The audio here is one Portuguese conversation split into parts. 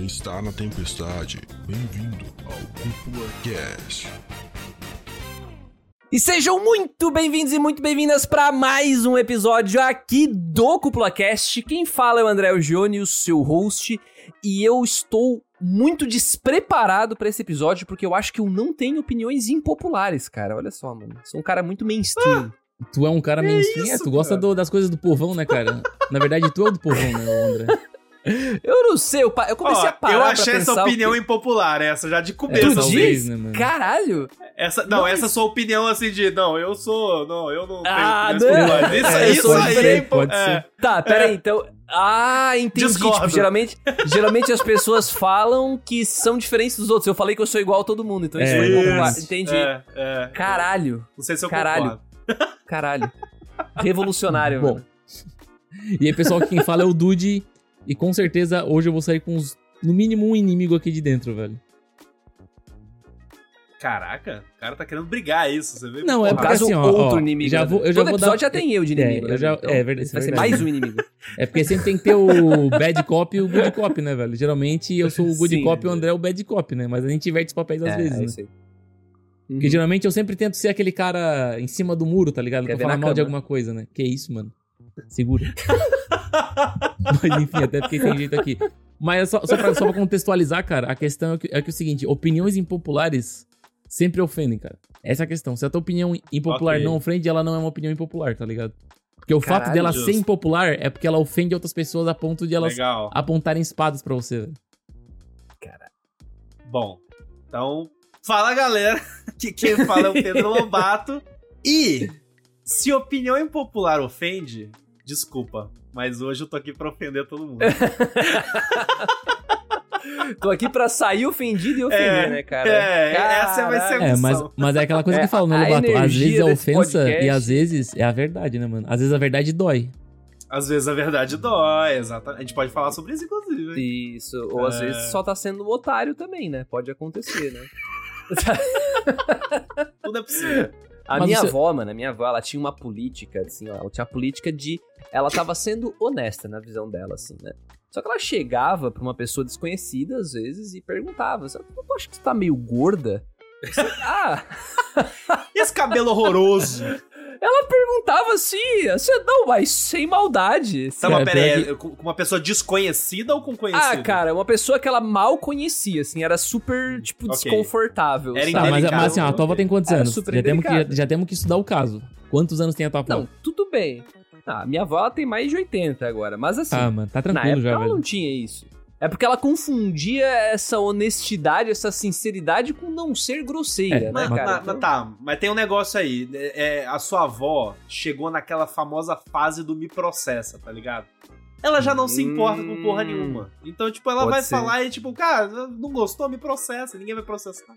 Você está na tempestade. Bem-vindo ao Cúpula Cast. E sejam muito bem-vindos e muito bem-vindas para mais um episódio aqui do Cúpula Cast. Quem fala é o André Gione, o seu host, e eu estou muito despreparado para esse episódio porque eu acho que eu não tenho opiniões impopulares, cara. Olha só, mano. Sou um cara muito mainstream. Tu é um cara mainstream, é, isso, tu gosta do- das coisas do povão, né, cara? Na verdade, tu é o do povão, né, André? Eu não sei, eu, pa- eu comecei Ó, a parar eu pra achei essa opinião quê? impopular, essa já de É, começo. Tu diz? né, mano? Caralho! Essa, não, essa sua opinião assim de, não, eu sou, não, eu não Ah, tenho não. Isso, É, isso aí, ser, é pode é. ser. Tá, pera aí, então... Ah, entendi. Tipo, geralmente, geralmente as pessoas falam que são diferentes dos outros. Eu falei que eu sou igual a todo mundo, então isso É, foi impopular. Entendi. É, é. Caralho, Não sei se eu Caralho. caralho. Revolucionário, Bom. mano. E aí, pessoal, quem fala é o Dude. E com certeza hoje eu vou sair com uns, no mínimo um inimigo aqui de dentro, velho. Caraca, o cara tá querendo brigar é isso, você vê? Não, é porque assim, ó, outro ó, inimigo. já né? vou- eu já Todo vou episódio dar- já tem eu de É, inimigo. eu né? já- Então, é verdade, é Vai ser verdade. mais um inimigo. É porque sempre tem que ter o bad cop e o good cop, né, velho? Geralmente eu sou o good Sim. cop e o André é o bad cop, né? Mas a gente inverte os papéis às é, vezes, é né? isso aí. Porque Uhum. geralmente eu sempre tento ser aquele cara em cima do muro, tá ligado? Quer Pra falar mal de cama. alguma coisa, né? Que isso, mano? Segura. Mas enfim, até porque tem jeito aqui. Mas é só, só, pra, só pra contextualizar, cara, a questão é que, é que é o seguinte: opiniões impopulares sempre ofendem, cara. Essa é a questão. Se a tua opinião impopular Ok. não ofende, ela não é uma opinião impopular, tá ligado? Porque o fato Caralho, dela justo. ser impopular é porque ela ofende outras pessoas a ponto de elas Legal. apontarem espadas pra você, velho. Bom, então, fala galera, que quem fala é o Pedro Lobato. E se opinião impopular ofende, desculpa, mas hoje eu tô aqui pra ofender todo mundo. Tô aqui pra sair ofendido e ofender, É, né, cara? é, essa vai ser a É, mas, Função. mas é aquela coisa que É, eu falo, né, a Lobato? Às vezes é ofensa podcast- e às vezes é a verdade, né, mano? Às vezes a verdade dói. Às vezes a verdade dói, exatamente. A gente pode falar sobre isso, inclusive. hein? Isso, ou às É. vezes só tá sendo otário também, né? Pode acontecer, né? Tudo é possível. A Mas minha você- avó, mano, a minha avó, ela tinha uma política, assim, ó, ela tinha a política de. Ela tava sendo honesta na visão dela, assim, né? Só que ela chegava pra uma pessoa desconhecida, às vezes, e perguntava: "Você- Eu acho que você tá meio gorda? Ah! E esse cabelo horroroso? Ela perguntava assim, você não, mas sem maldade. Tá, mas pera aí, pior com uma pessoa desconhecida ou com conhecida? Ah, cara, uma pessoa que ela mal conhecia, assim, era super, tipo, Ok. desconfortável. Era? Tá, mas, Indelicado, mas assim, a tua avó tem quantos anos? super Já temos, que, indelicado. já temos que estudar o caso. Quantos anos tem a tua avó? Não, tudo bem. Ah, minha avó tem mais de 80 agora, mas assim, Ah, mano, tá na tranquilo época já, ela velho. não tinha isso. É porque ela confundia essa honestidade, essa sinceridade com não ser grosseira, É, né, Mas, cara? mas- Então- mas tá, mas tem um negócio aí. É, é, a sua avó chegou naquela famosa fase do me processa, tá ligado? Ela já não se importa com porra Hum. nenhuma. Então, tipo, ela Pode vai ser. falar e, tipo, cara, não gostou, me processa. Ninguém vai processar.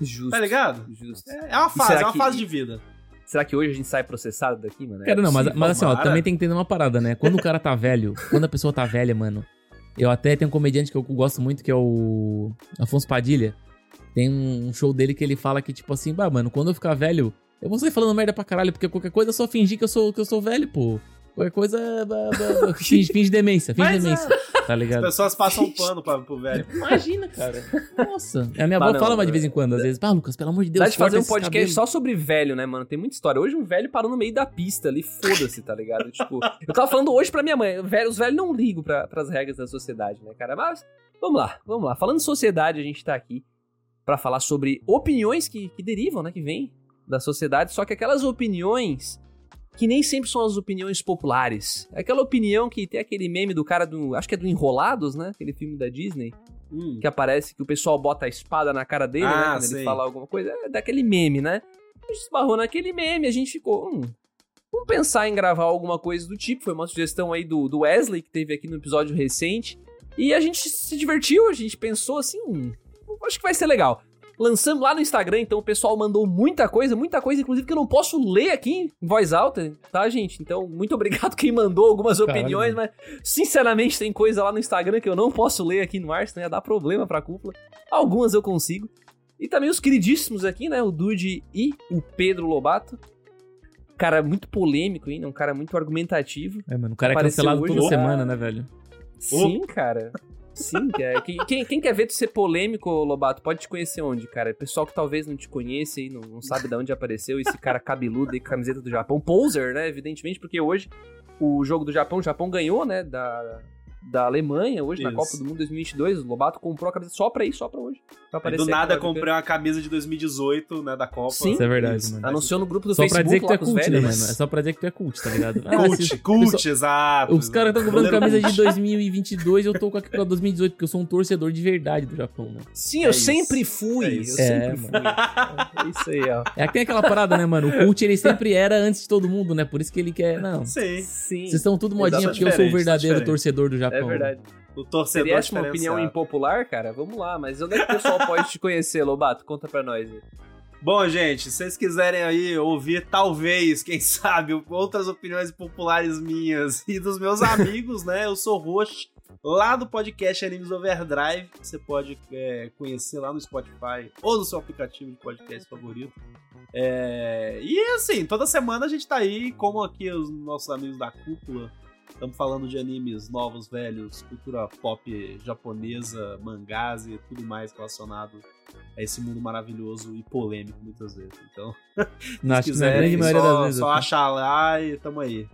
Justo. Tá ligado? Justo. É, é uma E fase, é uma que- fase de vida. Será que hoje a gente sai processado daqui, mano? Cara, não, mas, mas assim, ó, também tem que entender uma parada, né? Quando o cara tá velho, quando a pessoa tá velha, mano. Eu até tenho um comediante que eu gosto muito, que é o Afonso Padilha. Tem um show dele que ele fala que, tipo assim, bah, mano, quando eu ficar velho, eu vou sair falando merda pra caralho, porque qualquer coisa é só fingir que eu sou, que eu sou velho, pô. Qualquer coisa é. finge, finge demência, finge Mas, demência. Tá As ligado? pessoas passam um pano pra, pro velho. Imagina, cara. Nossa. A minha Mas avó não, fala mais de é- vez em quando, às vezes. Ah, Lucas, pelo amor de Deus, Dá de fazer um podcast cabelos." só sobre velho, né, mano? Tem muita história. Hoje um velho parou no meio da pista ali, foda-se, tá ligado? tipo, eu tava falando hoje pra minha mãe, velho- os velhos não ligam pra, pras regras da sociedade, né, cara? Mas, vamos lá, vamos lá. Falando em sociedade, a gente tá aqui pra falar sobre opiniões que, que derivam, né, que vêm da sociedade, só que aquelas opiniões que nem sempre são as opiniões populares. É aquela opinião que tem aquele meme do cara do. Acho que é do Enrolados, né? Aquele filme da Disney Hum. que aparece que o pessoal bota a espada na cara dele, né? Ah, Quando sei. ele fala alguma coisa. É daquele meme, né? A gente esbarrou naquele meme, a gente ficou. Hum, vamos pensar em gravar alguma coisa do tipo. Foi uma sugestão aí do, do Wesley, que teve aqui no episódio recente. E a gente se divertiu, a gente pensou assim, hum, acho que vai ser legal. Lançamos lá no Instagram, então o pessoal mandou muita coisa, muita coisa, inclusive que eu não posso ler aqui em voz alta, tá, gente? Então, muito obrigado quem mandou algumas Caralho, opiniões, mas sinceramente tem coisa lá no Instagram que eu não posso ler aqui no ar, senão ia dar problema pra cúpula. Algumas eu consigo. E também os queridíssimos aqui, né? O Dude e o Pedro Lobato. Cara muito polêmico ainda, um cara muito argumentativo. É, mano, o cara é cancelado toda semana, né, velho? Sim, cara. Sim, cara. Quem, quem, quer ver tu ser polêmico, Lobato, pode te conhecer onde, cara? Pessoal que talvez não te conheça e não, não sabe de onde apareceu esse cara cabeludo e camiseta do Japão. Poser, né? Evidentemente, porque hoje o jogo do Japão, o Japão ganhou, né? Da, da Alemanha hoje na Isso. Copa do Mundo 2022. O Lobato comprou a camisa só pra ir, só pra hoje. Pra do nada comprei uma camisa de 2018, né, da Copa. Sim. Isso é verdade, Isso. mano. Anunciou no grupo do Só pra Facebook dizer que tu é com os cult, né, mano? É só pra dizer que tu é cult, tá ligado? Ah, Cult, se- cult, pessoal- exato. Os caras estão comprando camisa de cult. 2022 eu tô com aqui pra 2018, porque eu sou um torcedor de verdade do Japão, né? Sim, É eu isso. sempre fui. É eu sempre É, fui. É isso aí, ó. É que tem aquela parada, né, mano? O cult ele sempre era antes de todo mundo, né? Por isso que ele quer. Não. Sim. Sim. Vocês estão tudo modinha Exato, porque eu sou o diferente, verdadeiro torcedor do Japão. É verdade. O torcedor Seria essa uma opinião impopular, cara? Vamos lá, mas onde é que o pessoal pode te conhecer, Lobato? Conta pra nós. aí. Bom, gente, se vocês quiserem aí ouvir, talvez, quem sabe, outras opiniões populares minhas e dos meus amigos, né? Eu sou host lá do podcast Animes Overdrive, que você pode é, conhecer lá no Spotify ou no seu aplicativo de podcast favorito. É, E assim, toda semana a gente tá aí, como aqui os nossos amigos da cúpula, estamos falando de animes novos, velhos, cultura pop japonesa, mangás e tudo mais relacionado a esse mundo maravilhoso e polêmico muitas vezes. Então, Não, se na grande quiserem, maioria só, das vezes. só achar lá e tamo aí.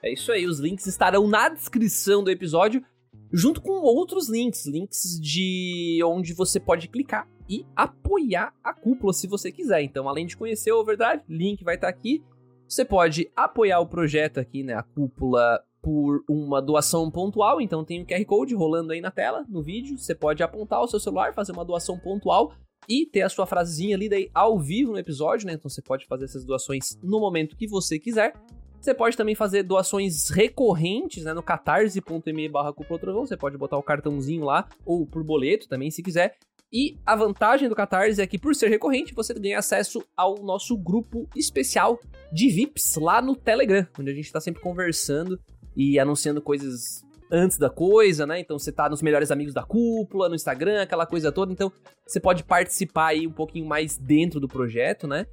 É isso aí, os links estarão na descrição do episódio, junto com outros links, links de onde você pode clicar e apoiar a cúpula se você quiser. Então, além de conhecer o Overdrive, link vai estar aqui. Você pode apoiar o projeto aqui, né, a cúpula por uma doação pontual, então tem o QR Code rolando aí na tela, no vídeo. Você pode apontar o seu celular, fazer uma doação pontual e ter a sua frasezinha ali daí ao vivo no episódio, né? Então você pode fazer essas doações no momento que você quiser. Você pode também fazer doações recorrentes, né, no catarse.me barra. Você pode botar o cartãozinho lá, ou por boleto também, se quiser. E a vantagem do Catarse é que, por ser recorrente, você ganha acesso ao nosso grupo especial de VIPs lá no Telegram, onde a gente tá sempre conversando e anunciando coisas antes da coisa, né? Então você tá nos melhores amigos da cúpula, no Instagram, aquela coisa toda. Então você pode participar aí um pouquinho mais dentro do projeto, né?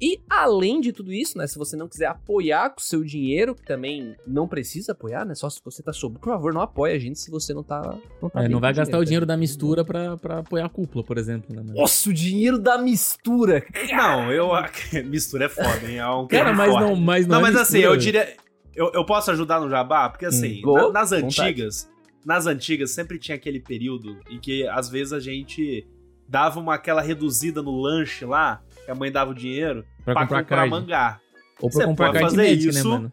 E além de tudo isso, né? Se você não quiser apoiar com o seu dinheiro, que também não precisa apoiar, né? Só se você tá sobrando. Por favor, não apoie a gente se você não tá. Não, tá É, não vai gastar o dinheiro tá? da mistura pra, pra apoiar a cúpula, por exemplo, né? Nossa, o dinheiro da mistura. Não, eu. Mistura é foda, hein? É um Cara, mas forte. não, mas não, Não, é mas assim, mistura. eu diria. Eu, eu posso ajudar no jabá? Porque assim, Hum. na- nas vontade. antigas, nas antigas sempre tinha aquele período em que às vezes a gente dava uma aquela reduzida no lanche lá, que a mãe dava o dinheiro, Pra pra, comprar comprar mangá. Ou pra Você comprar pode fazer Magic, isso. né, mano?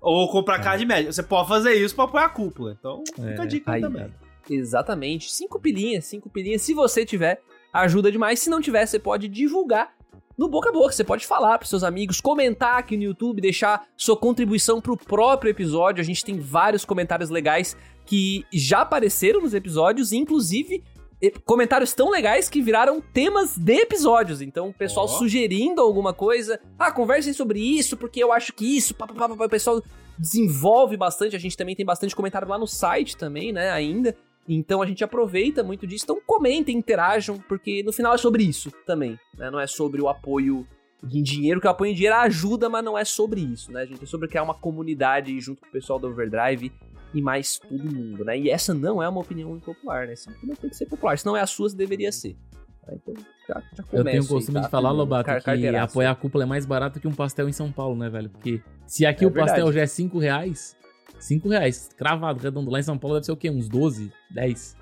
Ou comprar É. card médio. Você pode fazer isso pra apoiar a cúpula. Então, É. fica a dica aí Aí, também. Exatamente. Cinco pilinhas, cinco pilinhas. Se você tiver, ajuda demais. Se não tiver, você pode divulgar no boca a boca. Você pode falar pros seus amigos, comentar aqui no YouTube, deixar sua contribuição pro próprio episódio. A gente tem vários comentários legais que já apareceram nos episódios, inclusive comentários tão legais que viraram temas de episódios. Então, o pessoal Ó. sugerindo alguma coisa. Ah, conversem sobre isso, porque eu acho que isso. Pá, pá, pá. O pessoal desenvolve bastante. A gente também tem bastante comentário lá no site também, né? Ainda. Então a gente aproveita muito disso. Então comentem, interajam, porque no final é sobre isso também. Né? Não é sobre o apoio em dinheiro, que o apoio em dinheiro ajuda, mas não é sobre isso, né, gente? É sobre criar uma comunidade junto com o pessoal do Overdrive e mais todo mundo, né? E essa não é uma opinião impopular, né? Essa opinião tem que ser popular. Se não é a sua, deveria ser. Tá? Então já, já começa Eu tenho o costume tá? de falar, Lobato, Car- que apoiar a cúpula é mais barato que um pastel em São Paulo, né, velho? Porque se aqui É o pastel verdade. já é 5 reais, 5 reais, cravado, redondo, lá em São Paulo deve ser o quê? Uns 12, 10?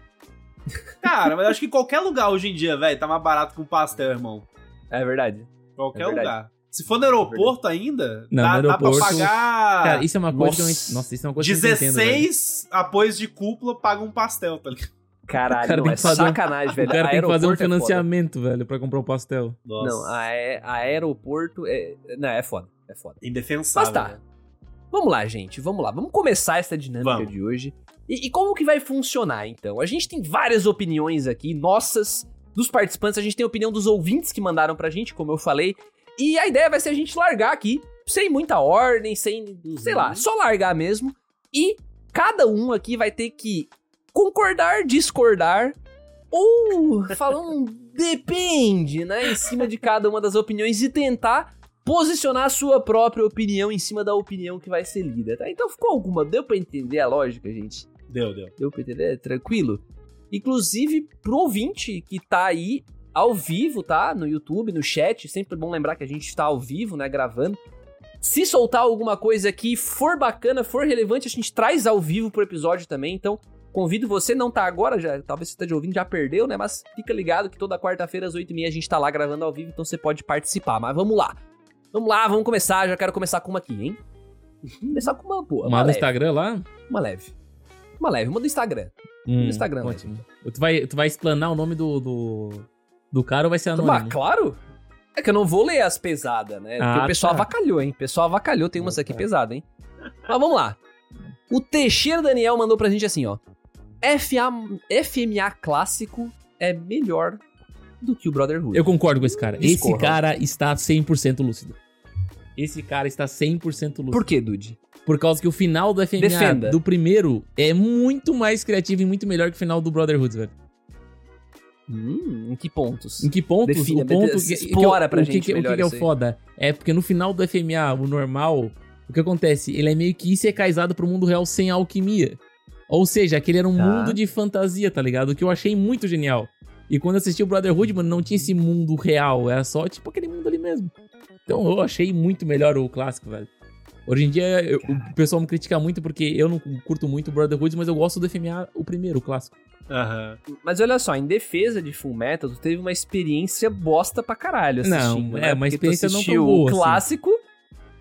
Cara, mas eu acho que qualquer lugar hoje em dia, velho, tá mais barato que um pastel, irmão. É verdade. Qualquer É verdade. lugar. Se for no aeroporto ainda, Não, dá, no dá pra aeroporto- pagar Cara, isso é uma coisa que eu... nossa. Nossa, isso é uma coisa que eu entendo. 16 apoios de cúpula pagam um pastel, tá ligado? Caralho, O cara não, tem é que fazer um- sacanagem, velho. O cara tem que fazer um Aeroporto é financiamento, velho, pra comprar um pastel. Não, a, a aeroporto é. Não, é foda. É foda. Indefensável. Mas tá. né? Vamos lá, gente. Vamos lá. Vamos começar essa dinâmica Vamos. de hoje. E, e como que vai funcionar, então? A gente tem várias opiniões aqui, nossas, dos participantes. A gente tem a opinião dos ouvintes que mandaram pra gente, como eu falei. E a ideia vai ser a gente largar aqui, sem muita ordem, sem. sei lá, só largar mesmo. E cada um aqui vai ter que concordar, discordar. Ou falar um depende, né? Em cima de cada uma das opiniões e tentar posicionar a sua própria opinião em cima da opinião que vai ser lida, tá? Então ficou alguma? Deu pra entender a lógica, gente? Deu, deu. Deu pra entender? Tranquilo. Inclusive, pro ouvinte que tá aí ao vivo, tá? No YouTube, no chat, sempre bom lembrar que a gente tá ao vivo, né? Gravando. Se soltar alguma coisa aqui, for bacana, for relevante, a gente traz ao vivo pro episódio também. Então, convido você, não tá agora, já, talvez você esteja ouvindo, já perdeu, né? Mas fica ligado que toda quarta-feira às 8h30 a gente tá lá gravando ao vivo, então você pode participar. Mas vamos lá. Vamos lá, vamos começar. Já quero começar com uma aqui, hein? Vamos começar com uma boa. Uma, Uma leve. Instagram lá? Uma leve. Uma leve, uma do Instagram. Hum, Instagram Ótimo. Tu vai, tu vai explanar o nome do, do, do cara ou vai ser Ah, anônimo? claro. É que eu não vou ler as pesadas, né? Porque Ah, o pessoal tá. avacalhou, hein? O pessoal avacalhou, tem umas Ah, aqui tá. pesadas, hein? Mas vamos lá. O Teixeira Daniel mandou pra gente assim, ó. FA, FMA clássico é melhor do que o Brotherhood. Eu concordo com esse cara. Discorra. Esse cara está 100% lúcido. Esse cara está 100% lúcido. Por quê, Dude? Por causa que o final do FMA Defenda. do primeiro é muito mais criativo e muito melhor que o final do Brotherhood, velho. Hum, em que pontos? Em que pontos? Defina, o ponto que, que explora eu- pra o que, gente que, o que que é o foda? É porque no final do FMA, o normal, o que acontece? Ele é meio que isecaizado pro mundo real sem alquimia. Ou seja, aquele era um Tá. mundo de fantasia, tá ligado? O que eu achei muito genial. E quando eu assisti o Brotherhood, mano, não tinha esse mundo real. Era só, tipo, aquele mundo ali mesmo. Então eu achei muito melhor o clássico, velho. Hoje em dia, eu- o pessoal me critica muito porque eu não curto muito o Brotherhood, mas eu gosto do FMA, o primeiro, o clássico. Aham. Mas olha só, em defesa de Full Metal, tu teve uma experiência bosta pra caralho Não, assistindo, é, né? uma Porque tu experiência não tão boa, o assim.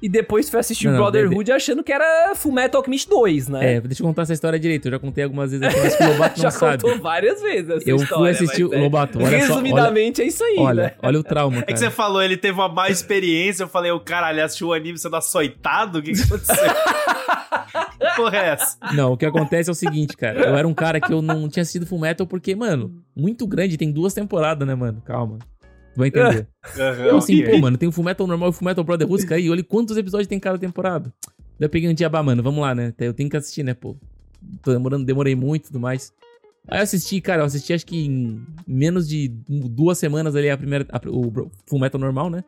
E depois tu foi assistir Não, o não, Brotherhood achando que era Full Metal Alchemist 2, né? É, deixa eu contar essa história direito. Eu já contei algumas vezes aqui, mas que o Lobato não Já sabe. contou várias vezes essa Eu história, fui assistir o mas, é, Lobato, olha só. Olha, Resumidamente é isso aí, olha, né? olha o trauma, É que cara. você falou, ele teve uma má experiência. Eu falei, o caralho, assistiu o anime sendo açoitado? O que, que aconteceu? que porra é essa? Não, o que acontece é o seguinte, cara. Eu era um cara que eu não tinha assistido Full Metal porque, mano, muito grande, tem duas temporadas, né, mano? Calma. Vai entender. Aham, Eu assim, ok. pô, mano, tem o Full Metal normal e o Full Metal Brotherhood, cara, e olha quantos episódios tem cada temporada. Daí eu peguei um dia, bah, mano, vamos lá, né? Eu tenho que assistir, né, pô. Tô demorando, demorei muito e tudo mais. Aí eu assisti, cara, eu assisti acho que em menos de duas semanas ali a primeira, a- o Bro- Full Metal normal, né?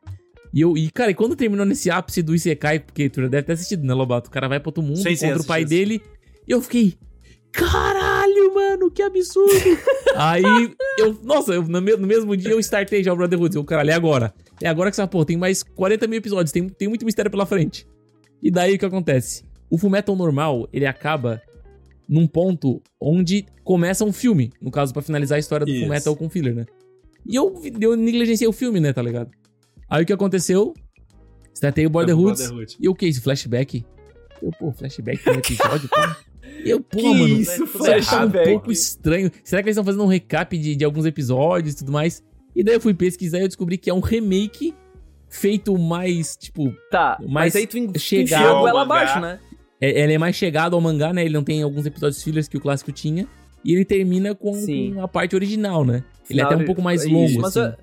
E eu, e cara, e quando terminou nesse ápice do Isekai, porque tu já deve ter assistido, né, Lobato? O cara vai pra outro mundo, sim, encontra o pai dele, e eu fiquei, caralho, mano, que absurdo. Aí, eu, nossa, eu, no, me- no mesmo dia eu startei já o Brotherhood, eu, caralho, é agora. É agora que essa porra, tem mais 40 mil episódios, tem, tem muito mistério pela frente. E daí o que acontece? O Fullmetal normal, ele acaba num ponto onde começa um filme, no caso, pra finalizar a história do Isso. Fullmetal com filler, né? E eu, eu negligenciei o filme, né, tá ligado? Aí o que aconteceu? Startei o Brotherhood. Brotherhood. E o que? Esse flashback? Eu, pô, flashback no episódio, pô. E eu, pô, Que mano, isso, isso tá um pouco estranho. Será que eles estão fazendo um recap de, de alguns episódios e tudo mais? E daí eu fui pesquisar e eu descobri que é um remake feito mais, tipo, Tá, mas, Mas aí tu chegado enfiou a ao goela mangá. abaixo, né? é- ele é mais chegado ao mangá, né? Ele não tem alguns episódios fillers que o clássico tinha. E ele termina com, com a parte original, né? Ele é até um pouco mais isso, longo, mas, assim.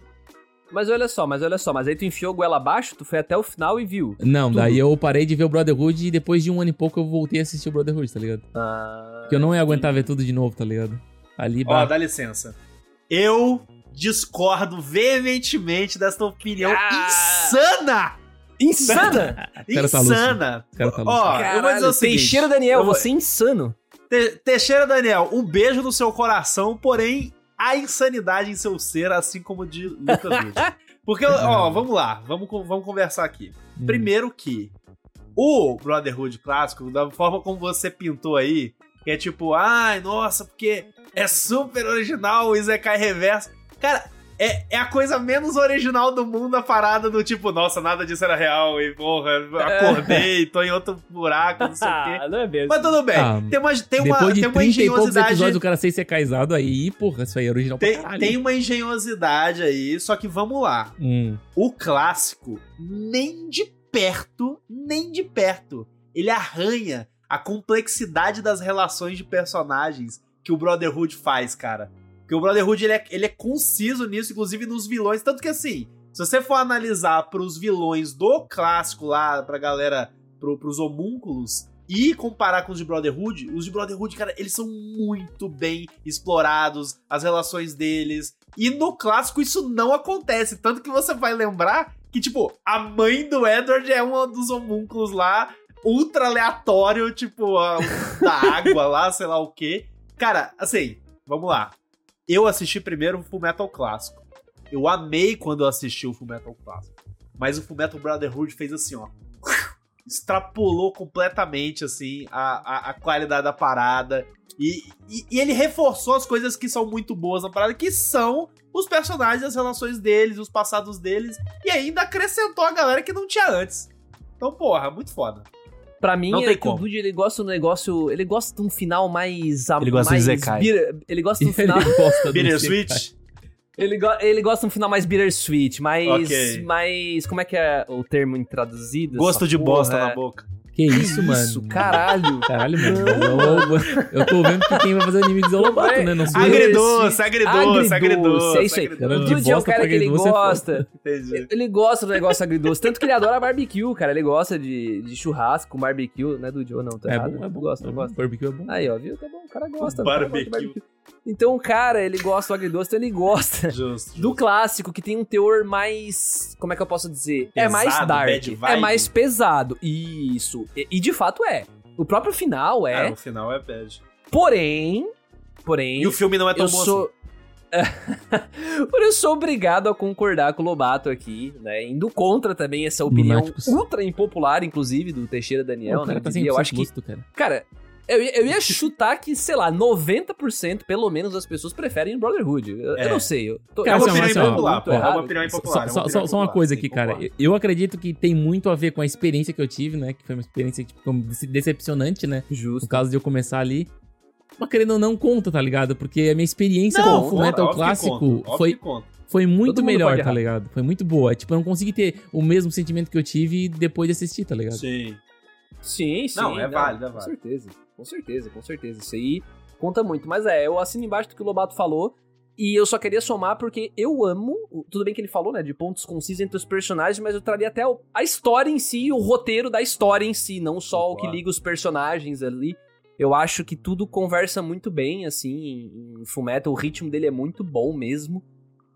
Mas olha só, mas olha só, mas aí tu enfiou a goela abaixo, tu foi até o final e viu. Não, tudo. daí eu parei de ver o Brotherhood e depois de um ano e pouco eu voltei a assistir o Brotherhood, tá ligado? Ah, Porque eu não ia aguentar ver tudo de novo, tá ligado? Ali, Ó, bah, dá licença. Eu discordo veementemente desta opinião Ah. insana! Insana! Tá insana! O cara tá Ó, eu vou dizer o seguinte. Teixeira Daniel, eu vou- você é insano. Te- Teixeira Daniel, um beijo no seu coração, porém há insanidade em seu ser, assim como de Lucas. Porque, ó, vamos lá, vamos, vamos conversar aqui. hum. Primeiro que o Brotherhood clássico, da forma como você pintou aí, que é tipo, ai, nossa, porque é super original o Isekai Reverso. Cara, é, é a coisa menos original do mundo a parada do tipo, nossa, nada disso era real, e porra, acordei, tô em outro buraco, não sei o quê. Ah, não é mesmo. Mas tudo bem, Ah, tem uma, tem uma, Depois de tem uma 30 e poucos engenhosidade. episódios o cara ser secaizado aí, porra, isso aí é original Tem, pra caralho. tem uma engenhosidade aí, só que vamos lá. Hum. O clássico, nem de perto, nem de perto, ele arranha a complexidade das relações de personagens que o Brotherhood faz, cara. Porque o Brotherhood ele é, ele é conciso nisso, inclusive nos vilões. Tanto que assim, se você for analisar pros vilões do clássico lá, pra galera, pro, pros homúnculos, e comparar com os de Brotherhood, os de Brotherhood, cara, eles são muito bem explorados, as relações deles. E no clássico isso não acontece. Tanto que você vai lembrar que, tipo, a mãe do Edward é uma dos homúnculos lá. ultra aleatório, tipo, a- da água lá, sei lá o quê. Cara, assim, vamos lá. Eu assisti primeiro o Fullmetal Clássico. Eu amei quando eu assisti o Fullmetal Clássico. Mas o Fullmetal Brotherhood fez assim, ó. Extrapolou completamente, assim, a, a, a qualidade da parada. E, e, e ele reforçou as coisas que são muito boas na parada, que são os personagens, as relações deles, os passados deles. E ainda acrescentou a galera que não tinha antes. Então, porra, muito foda. Pra mim, Não é tem que o como. Dude, ele gosta do negócio... Ele gosta de um final mais... Ele gosta mais de Zekai. bitter- Ele gosta de um final... do Bittersweet? Ele, go- ele gosta de um final mais bittersweet, mais. Ok. mais. Como é que é o termo traduzido? Gosto de porra? bosta na boca. Que isso, mano? Isso, caralho. Caralho, mano. Eu, eu tô vendo que quem vai fazer o inimigo de Lobato, né? Não sou agridoce, agridoce. Agridoce, é isso aí. Cara, O de Dude é bosta cara que ele é gosta. Ele gosta do negócio agridoce. Tanto que ele adora barbecue, cara. Ele gosta de, de churrasco com barbecue, né, Dude? Ou não? Tá É errado? bom, é bom. Gosta, é não bom. gosta. Barbecue é bom. Aí, ó, viu? Tá bom. O cara gosta. o cara gosta de Barbecue. Então, cara, ele gosta do agridoce, então ele gosta. Justo. do clássico, que tem um teor mais. Como é que eu posso dizer? é Pesado, mais dark. bad É mais pesado. Isso. E, e de fato é. O próprio final é. É, no final é bad. Porém. Porém. E o filme não é tão eu bom sou. Por eu sou obrigado a concordar com o Lobato aqui, né? Indo contra também essa opinião Lunáticos. ultra impopular, inclusive, do Teixeira Daniel, o cara né? tá eu acho que. gosto, cara. Cara, eu, ia- eu ia chutar que, sei lá, 90% pelo menos das pessoas preferem Brotherhood. Eu, É. eu não sei. Eu tô, Cara, É uma opinião impopular, pô. É uma opinião Só, impopular. é uma só- só uma coisa aqui, cara. Eu acredito que tem muito a ver com a experiência que eu tive, né? Que foi uma experiência tipo, decepcionante, né? Justo. No caso de eu começar ali. Mas querendo ou não, conta, tá ligado? Porque a minha experiência Não, com o Fullmetal óbvio que Clássico foi, foi muito melhor, tá ligado? Foi muito boa. Tipo, eu não consegui ter o mesmo sentimento que eu tive depois de assistir, tá ligado? Sim. Sim, sim. Não, é válido, é Com válido. certeza, com certeza, com certeza. Isso aí conta muito. Mas é, eu assino embaixo do que o Lobato falou. E eu só queria somar porque eu amo. Tudo bem que ele falou, né? De pontos concisos entre os personagens, mas eu traria até a história em si, o roteiro da história em si, não só o que liga os personagens ali. Eu acho que tudo conversa muito bem, assim, em, em Fullmetal. O ritmo dele é muito bom mesmo.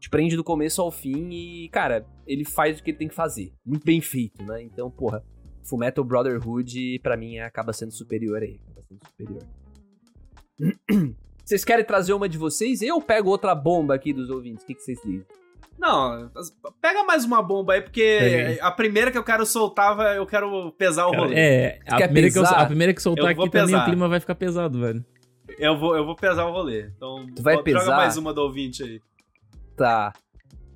Te prende do começo ao fim e, cara, ele faz o que ele tem que fazer. Muito bem feito, né? Então, porra, Fullmetal Brotherhood, pra mim, acaba sendo superior aí. Superior. Vocês querem trazer uma de vocês? Eu pego outra bomba aqui dos ouvintes. O que, que vocês dizem? Não, pega mais uma bomba aí, porque aí. a primeira que eu quero soltar, eu quero pesar o rolê. É, a primeira, que eu, pesar? a primeira que soltar aqui também pesar. o clima vai ficar pesado, velho. Eu, vou, eu vou pesar o rolê. Então, Tu vai joga pesar? mais uma do ouvinte aí. Tá.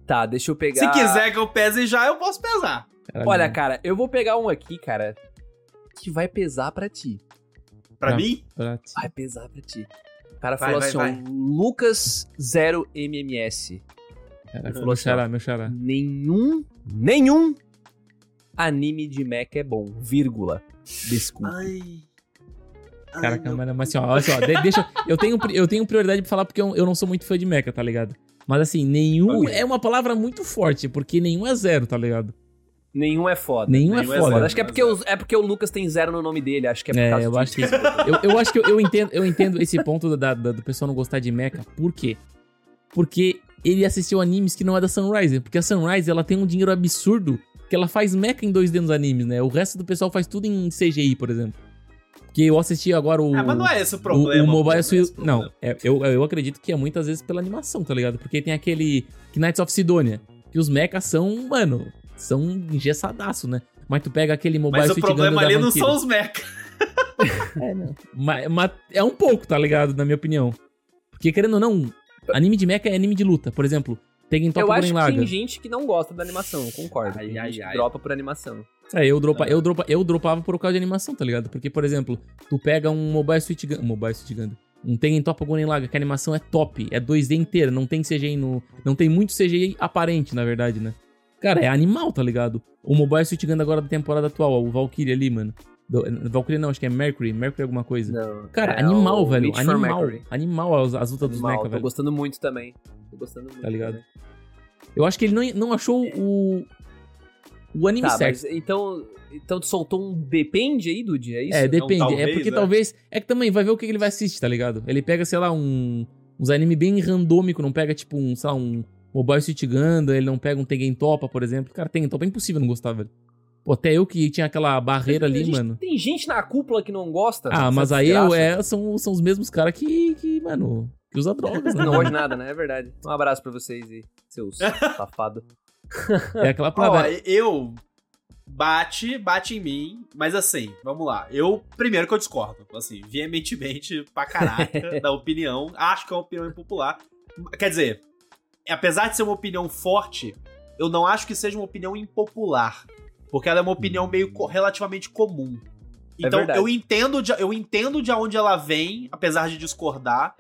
Tá, deixa eu pegar. Se quiser que eu pese já, eu posso pesar. Caralho, Olha, cara, eu vou pegar um aqui, cara, que vai pesar pra ti. Pra Tá. mim? Pra- Vai pesar pra ti. O cara Vai, falou vai, assim, vai. Lucas 0MMS. Caraca, falou meu assim, xará, meu xará. Nenhum, nenhum anime de mecha é bom, vírgula. Desculpa. Ai. Caraca, mano, mas assim, ó, olha só, de- deixa, eu tenho, eu tenho prioridade pra falar porque eu, eu não sou muito fã de mecha, tá ligado? Mas assim, nenhum Ok. é uma palavra muito forte, porque nenhum é zero, tá ligado? Nenhum é foda. Nenhum, Nenhum é é foda. Acho que é porque, o, é porque o Lucas tem zero no nome dele, acho que é por É, causa eu disso. acho que eu, eu acho que eu, eu entendo, eu entendo esse ponto da, da- do pessoal não gostar de mecha. Por quê? Porque ele assistiu animes que não é da Sunrise. Porque a Sunrise, ela tem um dinheiro absurdo que ela faz mecha em 2D nos animes, né? O resto do pessoal faz tudo em CGI, por exemplo. Porque eu assisti agora o... Ah, mas não é esse o o- problema. o, pô, Mobile é Suit. esse o problema. Não, é, eu, eu acredito que é muitas vezes pela animação, tá ligado? Porque tem aquele Knights of Sidonia, que os mechas são, mano, são engessadaço, né? Mas tu pega aquele Mobile Mas o problema ali não são os mechas. É, não. Mas, mas é um pouco, tá ligado? Na minha opinião. Porque, querendo ou não, anime de mecha é anime de luta. Por exemplo, Tekken Top Eu acho que tem gente que não gosta da animação, eu concordo. Ai, ai, gente ai. dropa por animação. É, eu, dropa, eu, dropa, eu dropava por causa de animação, tá ligado? Porque, por exemplo, tu pega um Mobile Suit Gundam... Mobile Suit Gundam. Um Top Gurren Laga, que a animação é top. É 2D inteira, não tem CGI no... Não tem muito CGI aparente, na verdade, né? Cara, é animal, tá ligado? O Mobile Suit Gundam agora da temporada atual, ó, o Valkyrie ali, mano. Do, Valkyrie não, acho que é Mercury. Mercury alguma coisa. Não, Cara, é animal, velho. Animal. Mercury. Animal as, as lutas dos mecha, tô velho. gostando muito também. Tô gostando muito. Tá ligado? também. Eu acho que ele não, não achou o. O anime Tá, certo. mas então, então tu soltou um depende aí, Dude? É isso? É, depende. talvez, é porque né? talvez. É que também vai ver o que ele vai assistir, tá ligado? Ele pega, sei lá, um. Uns anime bem randômico, não pega, tipo, um, sei lá, um Mobile Suit Gundam, ele não pega um Tengen Topa, por exemplo. Cara, Tengen Topa é impossível não gostar, velho. Pô, até eu que tinha aquela barreira Tem ali, gente- mano. Tem gente na cúpula que não gosta. Ah, mas aí eu, é, são, são os mesmos caras que, que, mano, que usa drogas, né? Não gosta de nada, né? É verdade. Um abraço pra vocês aí, seus safados. É aquela Ó, parada. eu bate, bate em mim, mas assim, vamos lá. Eu, primeiro que eu discordo, assim, veementemente pra caraca da opinião. Acho que é uma opinião impopular. Quer dizer, apesar de ser uma opinião forte, eu não acho que seja uma opinião impopular. Porque ela é uma opinião meio co- relativamente comum. É Então, verdade. eu entendo, de, eu entendo de onde ela vem, apesar de discordar.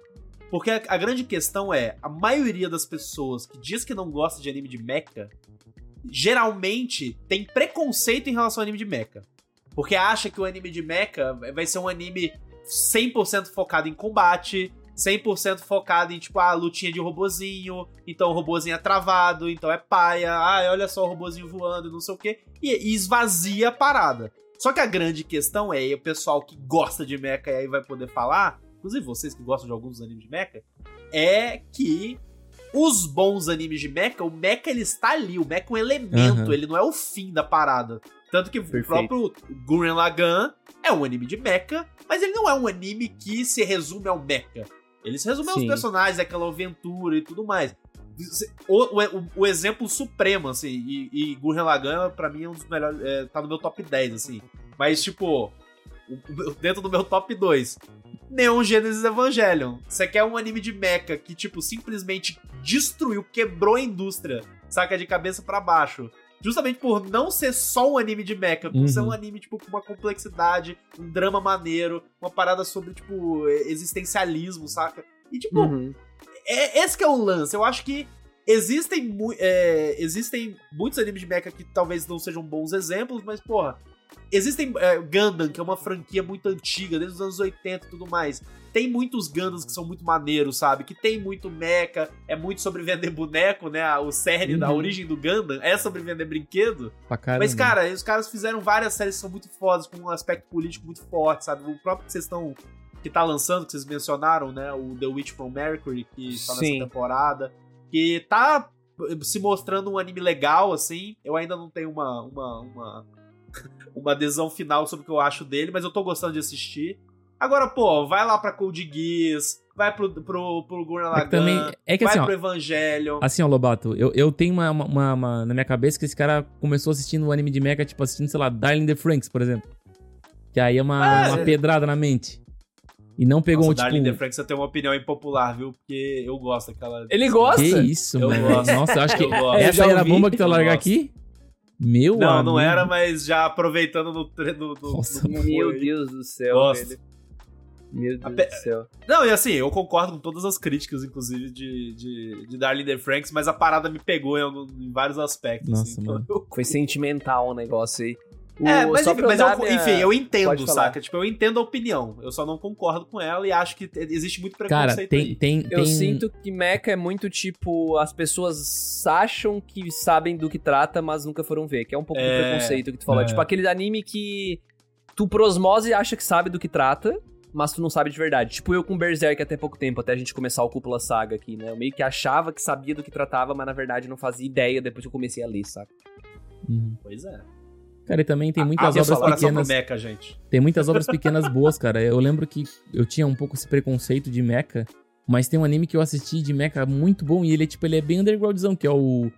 Porque a, a grande questão é, a maioria das pessoas que diz que não gosta de anime de mecha, geralmente tem preconceito em relação ao anime de mecha. Porque acha que o anime de mecha vai ser um anime 100% focado em combate, 100% focado em, tipo, ah, lutinha de robozinho, então o robozinho é travado, então é paia, ah, olha só o robozinho voando, não sei o quê, e, e esvazia a parada. Só que a grande questão é, e o pessoal que gosta de mecha e aí vai poder falar, inclusive vocês que gostam de alguns animes de mecha, é que os bons animes de mecha, o mecha ele está ali, o mecha é um elemento, Aham. ele não é o fim da parada. Tanto que Perfeito. o próprio Gurren Lagann é um anime de mecha, mas ele não é um anime que se resume ao mecha. Ele se resume aos Sim. personagens, aquela aventura e tudo mais. O, o- o exemplo supremo, assim, e, e Gurren Lagann, pra mim, é um dos melhores. é, tá no meu top 10, assim. Mas, tipo, dentro do meu top 2. Neon Genesis Evangelion. Você quer um anime de mecha que, tipo, simplesmente destruiu, quebrou a indústria, saca de cabeça pra baixo. Justamente por não ser só um anime de mecha, por Uhum. ser um anime, tipo, com uma complexidade, um drama maneiro, uma parada sobre, tipo, existencialismo, saca? E, tipo, Uhum. é, esse que é o lance. Eu acho que existem, mu- é, existem muitos animes de mecha que talvez não sejam bons exemplos, mas, porra, existem é, Gundam, que é uma franquia muito antiga, desde os anos 80 e tudo mais. Tem muitos Gundams que são muito maneiros, sabe? Que tem muito mecha, é muito sobre vender boneco, né? O cerne da Uhum. origem do Gundam é sobre vender brinquedo. Mas, cara, os caras fizeram várias séries que são muito fodas, com um aspecto político muito forte, sabe? O próprio que vocês estão. que tá lançando, que vocês mencionaram, né? O The Witch from Mercury, que tá nessa temporada. Que tá se mostrando um anime legal, assim. Eu ainda não tenho uma. uma, uma, uma adesão final sobre o que eu acho dele, mas eu tô gostando de assistir. Agora, pô, vai lá pra Code Geass, vai pro, pro, pro Gurren É que Lagann, também. É que vai assim, ó. pro Evangelion. Assim, ó, Lobato, eu, eu tenho uma, uma- uma- uma- na minha cabeça que esse cara começou assistindo o anime de mecha, tipo, assistindo, sei lá, Darling in the Franks, por exemplo. Que aí é uma, Ah, uma é. pedrada na mente. E não pegou Nossa, um, tipo... Darling in the Franxx, você tem uma opinião impopular, viu? Porque eu gosto daquela. Ele gosta? Que isso, Eu mano. gosto. Nossa, eu acho que Eu. Eu essa era a bomba que tu ia eu largar gosto. aqui? Meu Não, amigo. não era, mas já aproveitando no. no, no- Nossa, no- Meu. Deus do céu, Gosto. velho. Meu Deus pe- do céu. Não, e assim, eu concordo com todas as críticas, inclusive, de, de, de Darling in the Franks, mas a parada me pegou em, algum- em vários aspectos. Nossa, assim, então mano. eu- Foi sentimental o negócio aí. O- É, mas, só enfim, mas eu, minha- enfim, eu entendo, saca? Tipo, eu entendo a opinião. Eu só não concordo com ela e acho que te- existe muito Cara, preconceito tem, aí. tem, Eu tem... sinto que Mecha é muito tipo, as pessoas acham que sabem do que trata, mas nunca foram ver, que é um pouco É, do preconceito que tu falou. é. Tipo aquele anime que tu por osmose acha que sabe do que trata, mas tu não sabe de verdade. Tipo eu com Berserk até pouco tempo, até a gente começar o Cúpula Saga aqui, né? Eu meio que achava que sabia do que tratava, mas na verdade não fazia ideia depois que eu comecei a ler, saca? Uhum. Pois é. Cara, e também tem muitas Abre obras pequenas... pro Mecha, gente. Tem muitas obras pequenas boas, cara. Eu lembro que eu tinha um pouco esse preconceito de mecha, mas tem um anime que eu assisti de mecha muito bom e ele é tipo, ele é bem undergroundzão, que é o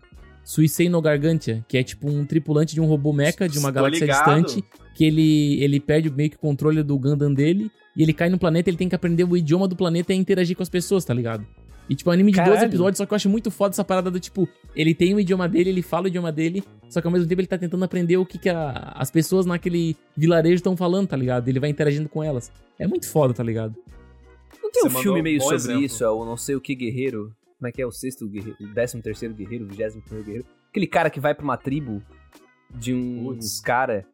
Suisei no Gargantia, que é tipo um tripulante de um robô mecha de uma galáxia ligado. distante, que ele ele perde meio que o controle do Gundam dele e ele cai no planeta, ele tem que aprender o idioma do planeta e interagir com as pessoas, tá ligado? E tipo, é um anime de 12 Caralho. episódios, só que eu acho muito foda essa parada do tipo, ele tem o idioma dele, ele fala o idioma dele, só que ao mesmo tempo ele tá tentando aprender o que, que a- as pessoas naquele vilarejo estão falando, tá ligado? Ele vai interagindo com elas. É muito foda, tá ligado? Não tem Você um filme meio sobre exemplo. isso, é o não sei o que guerreiro. Como é que é o sexto guerreiro? O décimo terceiro guerreiro, o vigésimo primeiro guerreiro. Aquele cara que vai pra uma tribo de uns Putz. cara.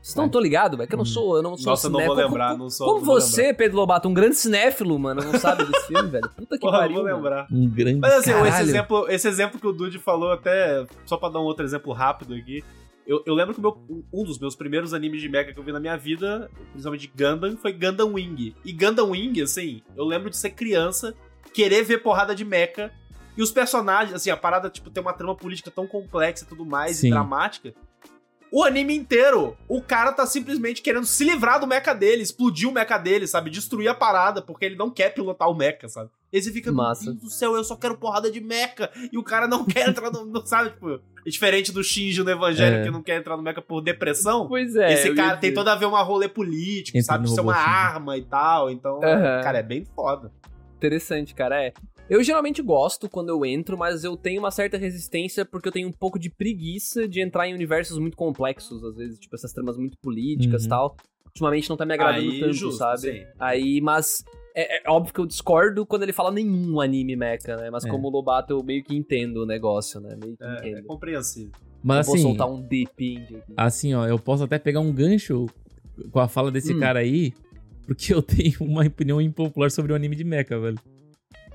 Vocês não tô ligado, velho? Que eu não sou, eu não sou Nossa, eu não vou lembrar, Como, não sou. como você, Pedro Lobato, um grande cinéfilo, mano, não sabe desse filme, velho? Puta que Porra, eu pariu. vou mano. lembrar. Um grande. Mas assim, esse exemplo, esse exemplo que o Dude falou, até só pra dar um outro exemplo rápido aqui. Eu, eu lembro que o meu- um dos meus primeiros animes de mecha que eu vi na minha vida, principalmente de Gundam, foi Gundam Wing. E Gundam Wing, assim, eu lembro de ser criança, querer ver porrada de mecha. E os personagens, assim, a parada, tipo, tem uma trama política tão complexa e tudo mais, Sim. e dramática. o anime inteiro, o cara tá simplesmente querendo se livrar do mecha dele, explodir o mecha dele, sabe? Destruir a parada, porque ele não quer pilotar o mecha, sabe? E você fica, Massa. meu Deus do céu, eu só quero porrada de mecha. E o cara não quer entrar no, no- sabe? Tipo, é diferente do Shinji no Evangelho, É. que não quer entrar no mecha por depressão. Pois é. Esse cara tem todo a ver uma rolê político, Entra sabe? ser uma arma e tal. Então, Aham. cara, é bem foda. Interessante, cara. É. Eu geralmente gosto quando eu entro, mas eu tenho uma certa resistência porque eu tenho um pouco de preguiça de entrar em universos muito complexos, às vezes, tipo, essas tramas muito políticas e Uhum. tal. Ultimamente não tá me agradando Aí, tanto, justo, sabe? sim. Aí, mas é, é óbvio que eu discordo quando ele fala nenhum anime mecha, né? Mas É. como o Lobato, eu meio que entendo o negócio, né? Meio que É, é entendo. compreensível. Mas eu vou assim, soltar um deep indie aqui. assim, ó, eu posso até pegar um gancho com a fala desse Hum. cara aí, porque eu tenho uma opinião impopular sobre o anime de mecha, velho.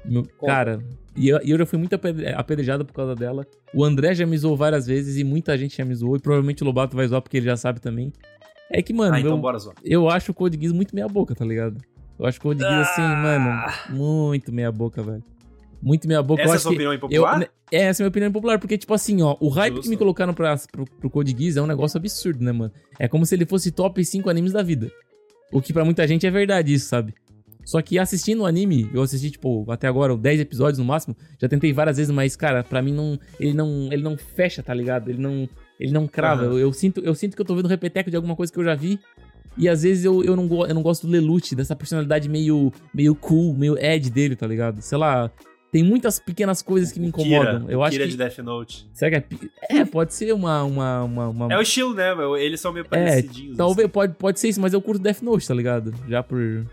Meu- cara, e eu, eu já fui muito apedre- apedrejado por causa dela. O André já me zoou várias vezes e muita gente já me zoou, e provavelmente o Lobato vai zoar porque ele já sabe também. É que, mano, ah, então eu, bora zoar. eu acho o Code Geass muito meia boca, tá ligado? Eu acho o Code Geass, assim, Ah. mano, muito meia boca, velho. Muito meia boca. Essa eu é a sua opinião eu, impopular? né, é, essa é a minha opinião impopular, porque, tipo assim, ó, o hype Justo. que me colocaram pra, pro, pro Code Geass é um negócio absurdo, né, mano? É como se ele fosse top 5 animes da vida. O que pra muita gente é verdade isso, sabe? Só que assistindo o anime, eu assisti, tipo, até agora, 10 episódios no máximo, já tentei várias vezes, mas, cara, pra mim não. Ele não. Ele não fecha, tá ligado? Ele não. Ele não crava. Aham. Eu, eu sinto, eu sinto que eu tô vendo repeteco de alguma coisa que eu já vi. E às vezes eu, eu, não, eu não gosto do Lelouch, dessa personalidade meio, meio cool, meio Ed dele, tá ligado? Sei lá. Tem muitas pequenas coisas que me incomodam. Kira, eu acho Kira que. de Death Note. Será que é. É, pode ser uma. uma, uma, uma- É o estilo, né? meu? Eles são meio É, parecidinhos. Talvez, assim. pode, pode ser isso, mas eu curto Death Note, tá ligado? Já por.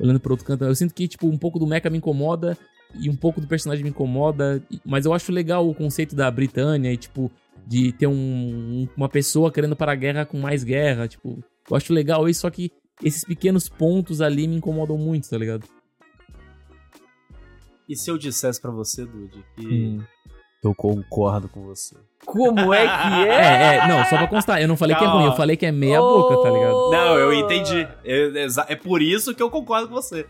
Olhando pro outro canto. Eu sinto que, tipo, um pouco do mecha me incomoda e um pouco do personagem me incomoda. Mas eu acho legal o conceito da Britânia e, tipo, de ter um, um- uma pessoa querendo para a guerra com mais guerra. Tipo, eu acho legal isso, só que esses pequenos pontos ali me incomodam muito, tá ligado? E se eu dissesse pra você, Dude, que Hum. eu concordo com você? Como é que é? É, é, não, só pra constar, eu não falei que é ruim, eu falei que é meia boca, tá ligado? Não, eu entendi. É, é por isso que eu concordo com você.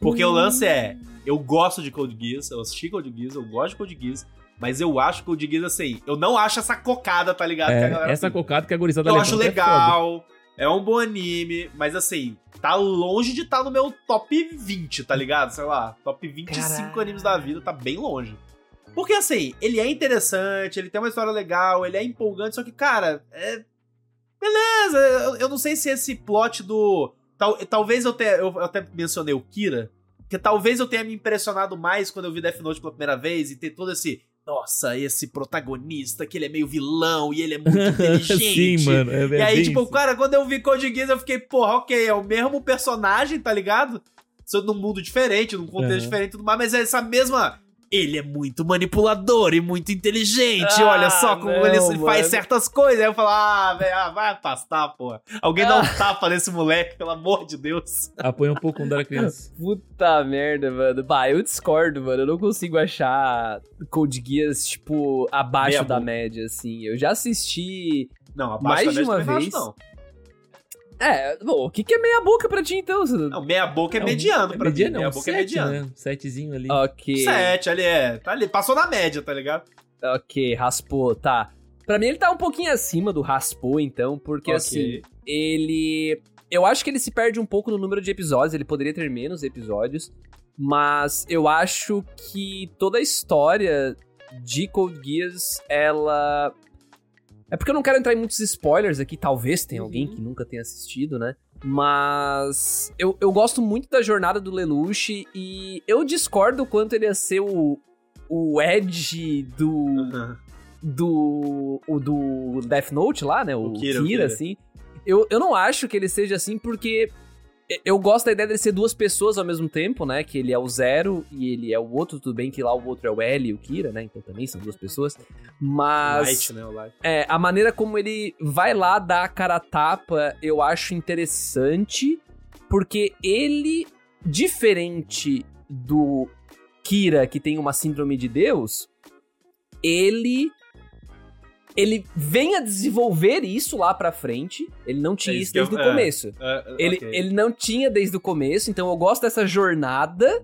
Porque o lance é, eu gosto de Code Geass, eu assisti Code Geass, eu gosto de Code Geass, mas eu acho Code Geass assim, eu não acho essa cocada, tá ligado? que a É, galera essa fica. cocada que a gurizada Eu acho é legal, é um bom anime, mas assim, tá longe de estar no meu top 20, tá ligado? Sei lá, top 25 Caralho. animes da vida, tá bem longe. Porque assim, ele é interessante, ele tem uma história legal, ele é empolgante, só que, cara, é. Beleza, eu, eu não sei se esse plot do. Tal, talvez eu tenha. Eu até mencionei o Kira. Que talvez eu tenha me impressionado mais quando eu vi Death Note pela primeira vez e ter todo esse. Nossa, esse protagonista, que ele é meio vilão e ele é muito inteligente. Sim, mano. É, E aí, tipo, isso. cara, quando eu vi Code Geass, eu fiquei, porra, ok, é o mesmo personagem, tá ligado? Só num mundo diferente, num contexto Aham. diferente e tudo mais, mas é essa mesma. Ele é muito manipulador e muito inteligente. Ah, olha só como não, ele mano. faz certas coisas. Aí eu falo, ah, velho, ah, vai afastar, porra. Alguém dá um tapa nesse moleque, pelo amor de Deus. Apanha um pouco quando era criança. Puta merda, mano. Bah, eu discordo, mano. Eu não consigo achar Code Geass, tipo, abaixo Meia da boca. média, assim. Eu já assisti. Não, abaixo Mais da de uma vez. acho, não. É, bom, o que, que é meia boca pra ti, então? Não, meia boca é, um- mediano é pra mediano, mim. Meia um boca é sete, mediano. Né? Setezinho ali. Ok. Sete, ali é. Tá ali. Passou na média, tá ligado? Ok, raspou, tá. Pra mim ele tá um pouquinho acima do raspou, então, porque Ok. assim, ele. Eu acho que ele se perde um pouco no número de episódios, ele poderia ter menos episódios, mas eu acho que toda a história de Code Geass, ela. É porque eu não quero entrar em muitos spoilers aqui, talvez tenha alguém Uhum. que nunca tenha assistido, né? Mas eu, eu gosto muito da jornada do Lelouch e eu discordo o quanto ele ia ser o, o Edge do, Aham. do, o do Death Note lá, né? O, O Kira, Kira, o Kira. assim. Eu, eu não acho que ele seja assim porque eu gosto da ideia dele ser duas pessoas ao mesmo tempo, né? Que ele é o Zero e ele é o outro, tudo bem que lá o outro é o L e o Kira, né? Então também são duas pessoas. Mas Light, né? O Light. é, a maneira como ele vai lá dar a cara a tapa, eu acho interessante, porque ele, diferente do Kira, que tem uma síndrome de Deus, ele ele vem a desenvolver isso lá pra frente. Ele não tinha É isso eu- desde o é. começo. É, Ele, ok. ele não tinha desde o começo, então eu gosto dessa jornada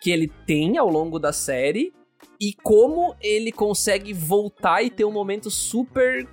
que ele tem ao longo da série e como ele consegue voltar e ter um momento super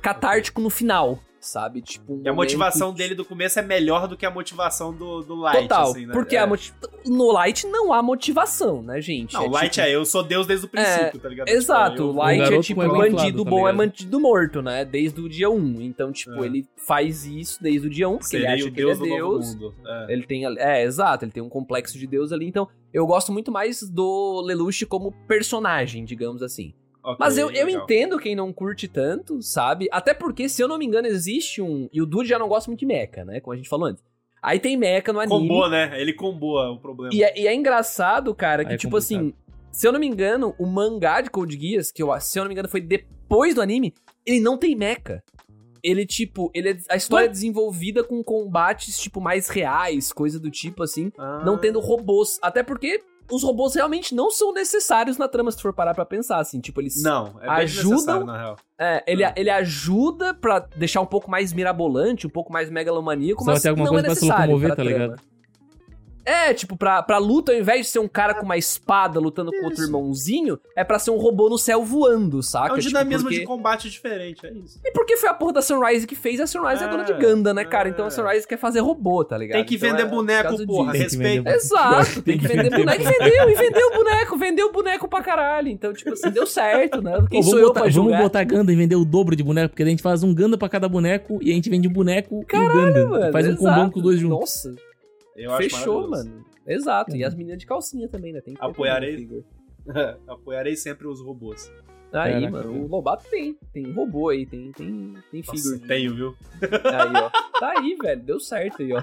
catártico no final, sabe? Tipo, um E a motivação momento- dele do começo é melhor do que a motivação do, do Light, Total, assim, né? porque é. a moti- no Light não há motivação, né, gente? Não, É o Light tipo- é eu sou Deus desde o princípio, tá ligado? Exato, Tipo, o Light é garoto tipo inflado, bandido tá bom é bandido morto, né? Desde o dia 1. Então, tipo, É. ele faz isso desde o dia 1, porque ele Serei acha o que ele é Deus do novo Deus. mundo. É. Ele tem. É, exato, ele tem um complexo de Deus ali. Então, eu gosto muito mais do Lelouch como personagem, digamos assim. Ok, Mas eu, eu legal. entendo quem não curte tanto, sabe? Até porque, se eu não me engano, existe um. E o Dude já não gosta muito de mecha, né? Como a gente falou antes. Aí tem mecha no anime. Combou, né? Ele comboa o problema. E é, e é engraçado, cara, que, é tipo complicado. assim, se eu não me engano, o mangá de Code Geass, que eu, se eu não me engano foi depois do anime, ele não tem mecha. Ele, tipo, ele é- a história é desenvolvida com combates, tipo, mais reais, coisa do tipo, assim, Ah. não tendo robôs. Até porque os robôs realmente não são necessários na trama, se tu for parar pra pensar, assim, tipo, eles... Não, é bem Ajudam- necessário, na real. É, ele, Ah. ele ajuda pra deixar um pouco mais mirabolante, um pouco mais megalomaníaco, Só mas ter alguma não coisa é pra se necessário locomover, pra tá trama. ligado? É, tipo, pra, pra luta, ao invés de ser um cara com uma espada lutando com outro Isso. irmãozinho, é pra ser um robô no céu voando, É saca? um Tipo, dinamismo porque... de combate diferente, é isso. E porque foi a porra da Sunrise que fez, a Sunrise é, É, dona de Ganda, né, cara? é. Então a Sunrise quer fazer robô, tá ligado? Tem que Então vender é boneco, porra. Respeita. vender Exato, tem que vender boneco. E vendeu, e vendeu o boneco, vendeu o boneco pra caralho. Então, tipo assim, deu certo, né? Quem Pô, sou vamos, eu botar, pra vamos botar Ganda e vender o dobro de boneco, porque daí a gente faz um Ganda pra cada boneco e a gente vende um boneco e um Ganda. Mano, faz um exato. combão com os dois juntos. Nossa, Eu fechou, mano. Exato. E as meninas de calcinha também, né? Tem que ter Apoiarei. Apoiarei sempre os robôs. Aí, Caraca, mano, o Lobato tem. Tem robô aí, tem, tem, tem Nossa, figure. tenho, viu? Aí, ó. Tá aí, velho. Deu certo aí, ó.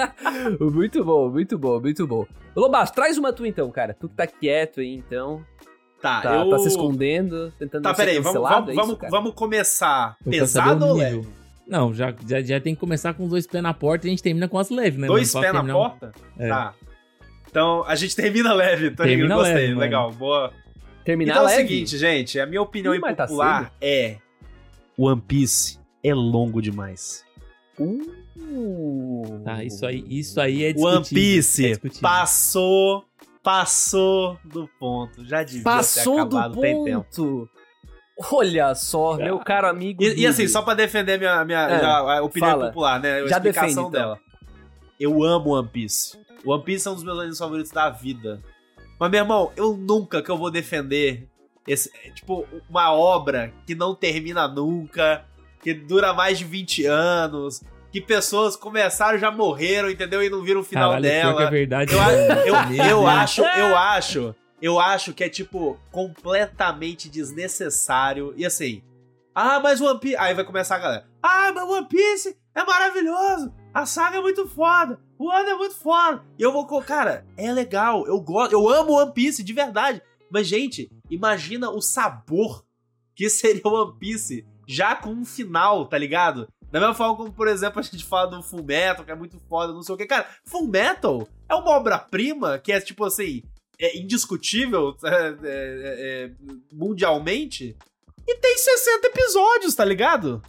muito bom, muito bom, muito bom. Ô, Lobato, traz uma tua então, cara. Tu que tá quieto aí, então. Tá, Tá, eu... tá se escondendo, tentando Tá, não ser peraí, vamos, vamos, é isso, vamos, vamos começar pesado ou nível. leve? Não, já, já, já tem que começar com os dois pés na porta e a gente termina com as leves, né? Dois mano? pés na um- porta? É. Tá. Então, a gente termina leve, tá Termina ligado? Gostei, leve, mano. legal, boa. Terminar então é o leve. seguinte, gente, a minha opinião Ih, mas tá impopular é One Piece é longo demais. Uh. Tá, isso aí, isso aí é One discutível. Piece é discutível. passou, passou do ponto. Já devia Passou ter do acabado tem tempo. Olha só, meu caro amigo. E, e assim, só pra defender minha, minha É, já, a opinião fala. popular, né? A Já explicação defende, então. dela. Eu amo One Piece. One Piece é um dos meus animes favoritos da vida. Mas, meu irmão, eu nunca que eu vou defender esse, é, tipo, uma obra que não termina nunca, que dura mais de 20 anos, que pessoas começaram e já morreram, entendeu? E não viram o final Caralho, que dela. é verdade. Eu, a- eu, eu Deus. acho, eu acho, eu acho que é, tipo, completamente desnecessário. E assim, ah, mas One Piece. Aí vai começar a galera. Ah, mas One Piece é maravilhoso. A saga é muito foda. O ano é muito foda. E eu vou colocar, cara, é legal. Eu gosto, eu amo One Piece de verdade. Mas, gente, imagina o sabor que seria One Piece já com um final, tá ligado? Da mesma forma como, por exemplo, a gente fala do Full Metal, que é muito foda, não sei o que. Cara, Full Metal é uma obra-prima que é, tipo assim, é indiscutível é, é, é, mundialmente. E tem 60 episódios, tá ligado?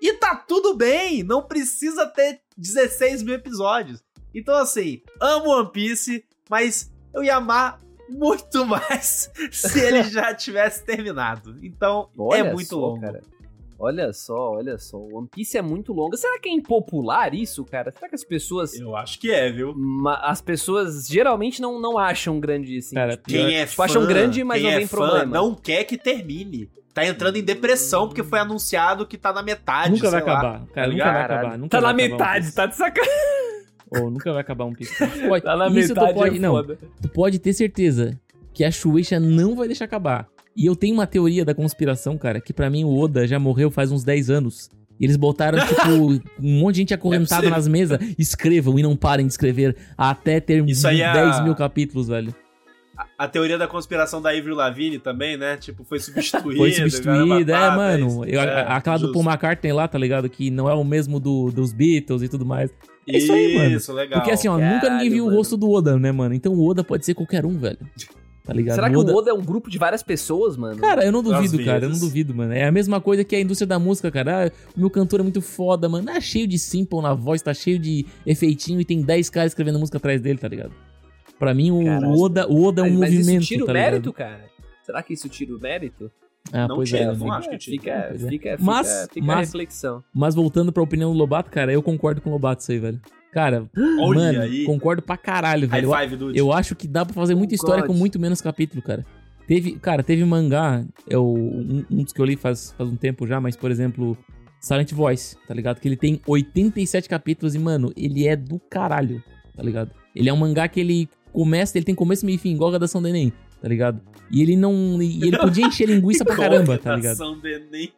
E tá tudo bem, não precisa ter 16 mil episódios. Então, assim, amo One Piece, mas eu ia amar muito mais se ele já tivesse terminado. Então, Olha é muito só, longo. cara. Olha só, olha só. One Piece é muito longo. Será que é impopular isso, cara? Será que as pessoas. Eu acho que é, viu? ma- As pessoas geralmente não, não acham grande assim. Cara, tipo, Quem é tipo, fã, acham grande, mas quem não é tem fã problema. não quer que termine. Tá entrando em depressão porque foi anunciado que tá na metade, nunca vai lá. acabar. Cara, nunca ligado? vai acabar. Nunca tá na vai acabar um metade, tá de sacanagem. Ou nunca vai acabar um Piece. Pode, Tá na isso metade, tu pode, é não, tu pode ter certeza que a Shueisha não vai deixar acabar. E eu tenho uma teoria da conspiração, cara, que pra mim o Oda já morreu faz uns 10 anos. E eles botaram, tipo, um monte de gente acorrentada possível. nas mesas. Escrevam e não parem de escrever até ter Isso é 10 a- mil capítulos, velho. A teoria da conspiração da Avril Lavigne também, né? Tipo, foi substituída. Foi substituída, é, mano. Eu, é, a- aquela do justo. Paul McCartney lá, tá ligado? Que não é o mesmo do, dos Beatles e tudo mais. É isso aí, mano. Isso, legal. Porque assim, ó, nunca ninguém Caralho, viu o mano. rosto do Oda, né, mano? Então o Oda pode ser qualquer um, velho. Tá ligado? Será que Oda... o Oda é um grupo de várias pessoas, mano? Cara, eu não duvido, cara. Eu não duvido, mano. É a mesma coisa que a indústria da música, cara. Ah, o meu cantor é muito foda, mano. Ah, cheio de simple na voz, tá cheio de efeitinho e tem 10 caras escrevendo música atrás dele, tá ligado? Pra mim, o Caralho. Oda, o Oda é um mas, mas movimento, isso tira o tá mérito, ligado? cara? Será que isso tira o mérito? Ah, Não pois tinha, é, não acho que tinha. Fica, é. fica, fica, Mas- fica mas- reflexão. Mas voltando pra opinião do Lobato, cara, eu concordo com o Lobato isso aí, velho. Cara, Olha mano, aí. concordo pra caralho, High velho. Eu, five, dude. eu acho que dá pra fazer muita Oh, história God. com muito menos capítulo, cara. Teve, cara, teve mangá, é o, um, um dos que eu li faz, faz um tempo já, mas, por exemplo, Silent Voice, tá ligado? Que ele tem 87 capítulos e, mano, ele é do caralho, tá ligado? Ele é um mangá que ele começa, ele tem começo, meio e fim, igual a Redação do Enem, tá ligado? E ele não. E ele podia encher linguiça pra caramba, tá ligado?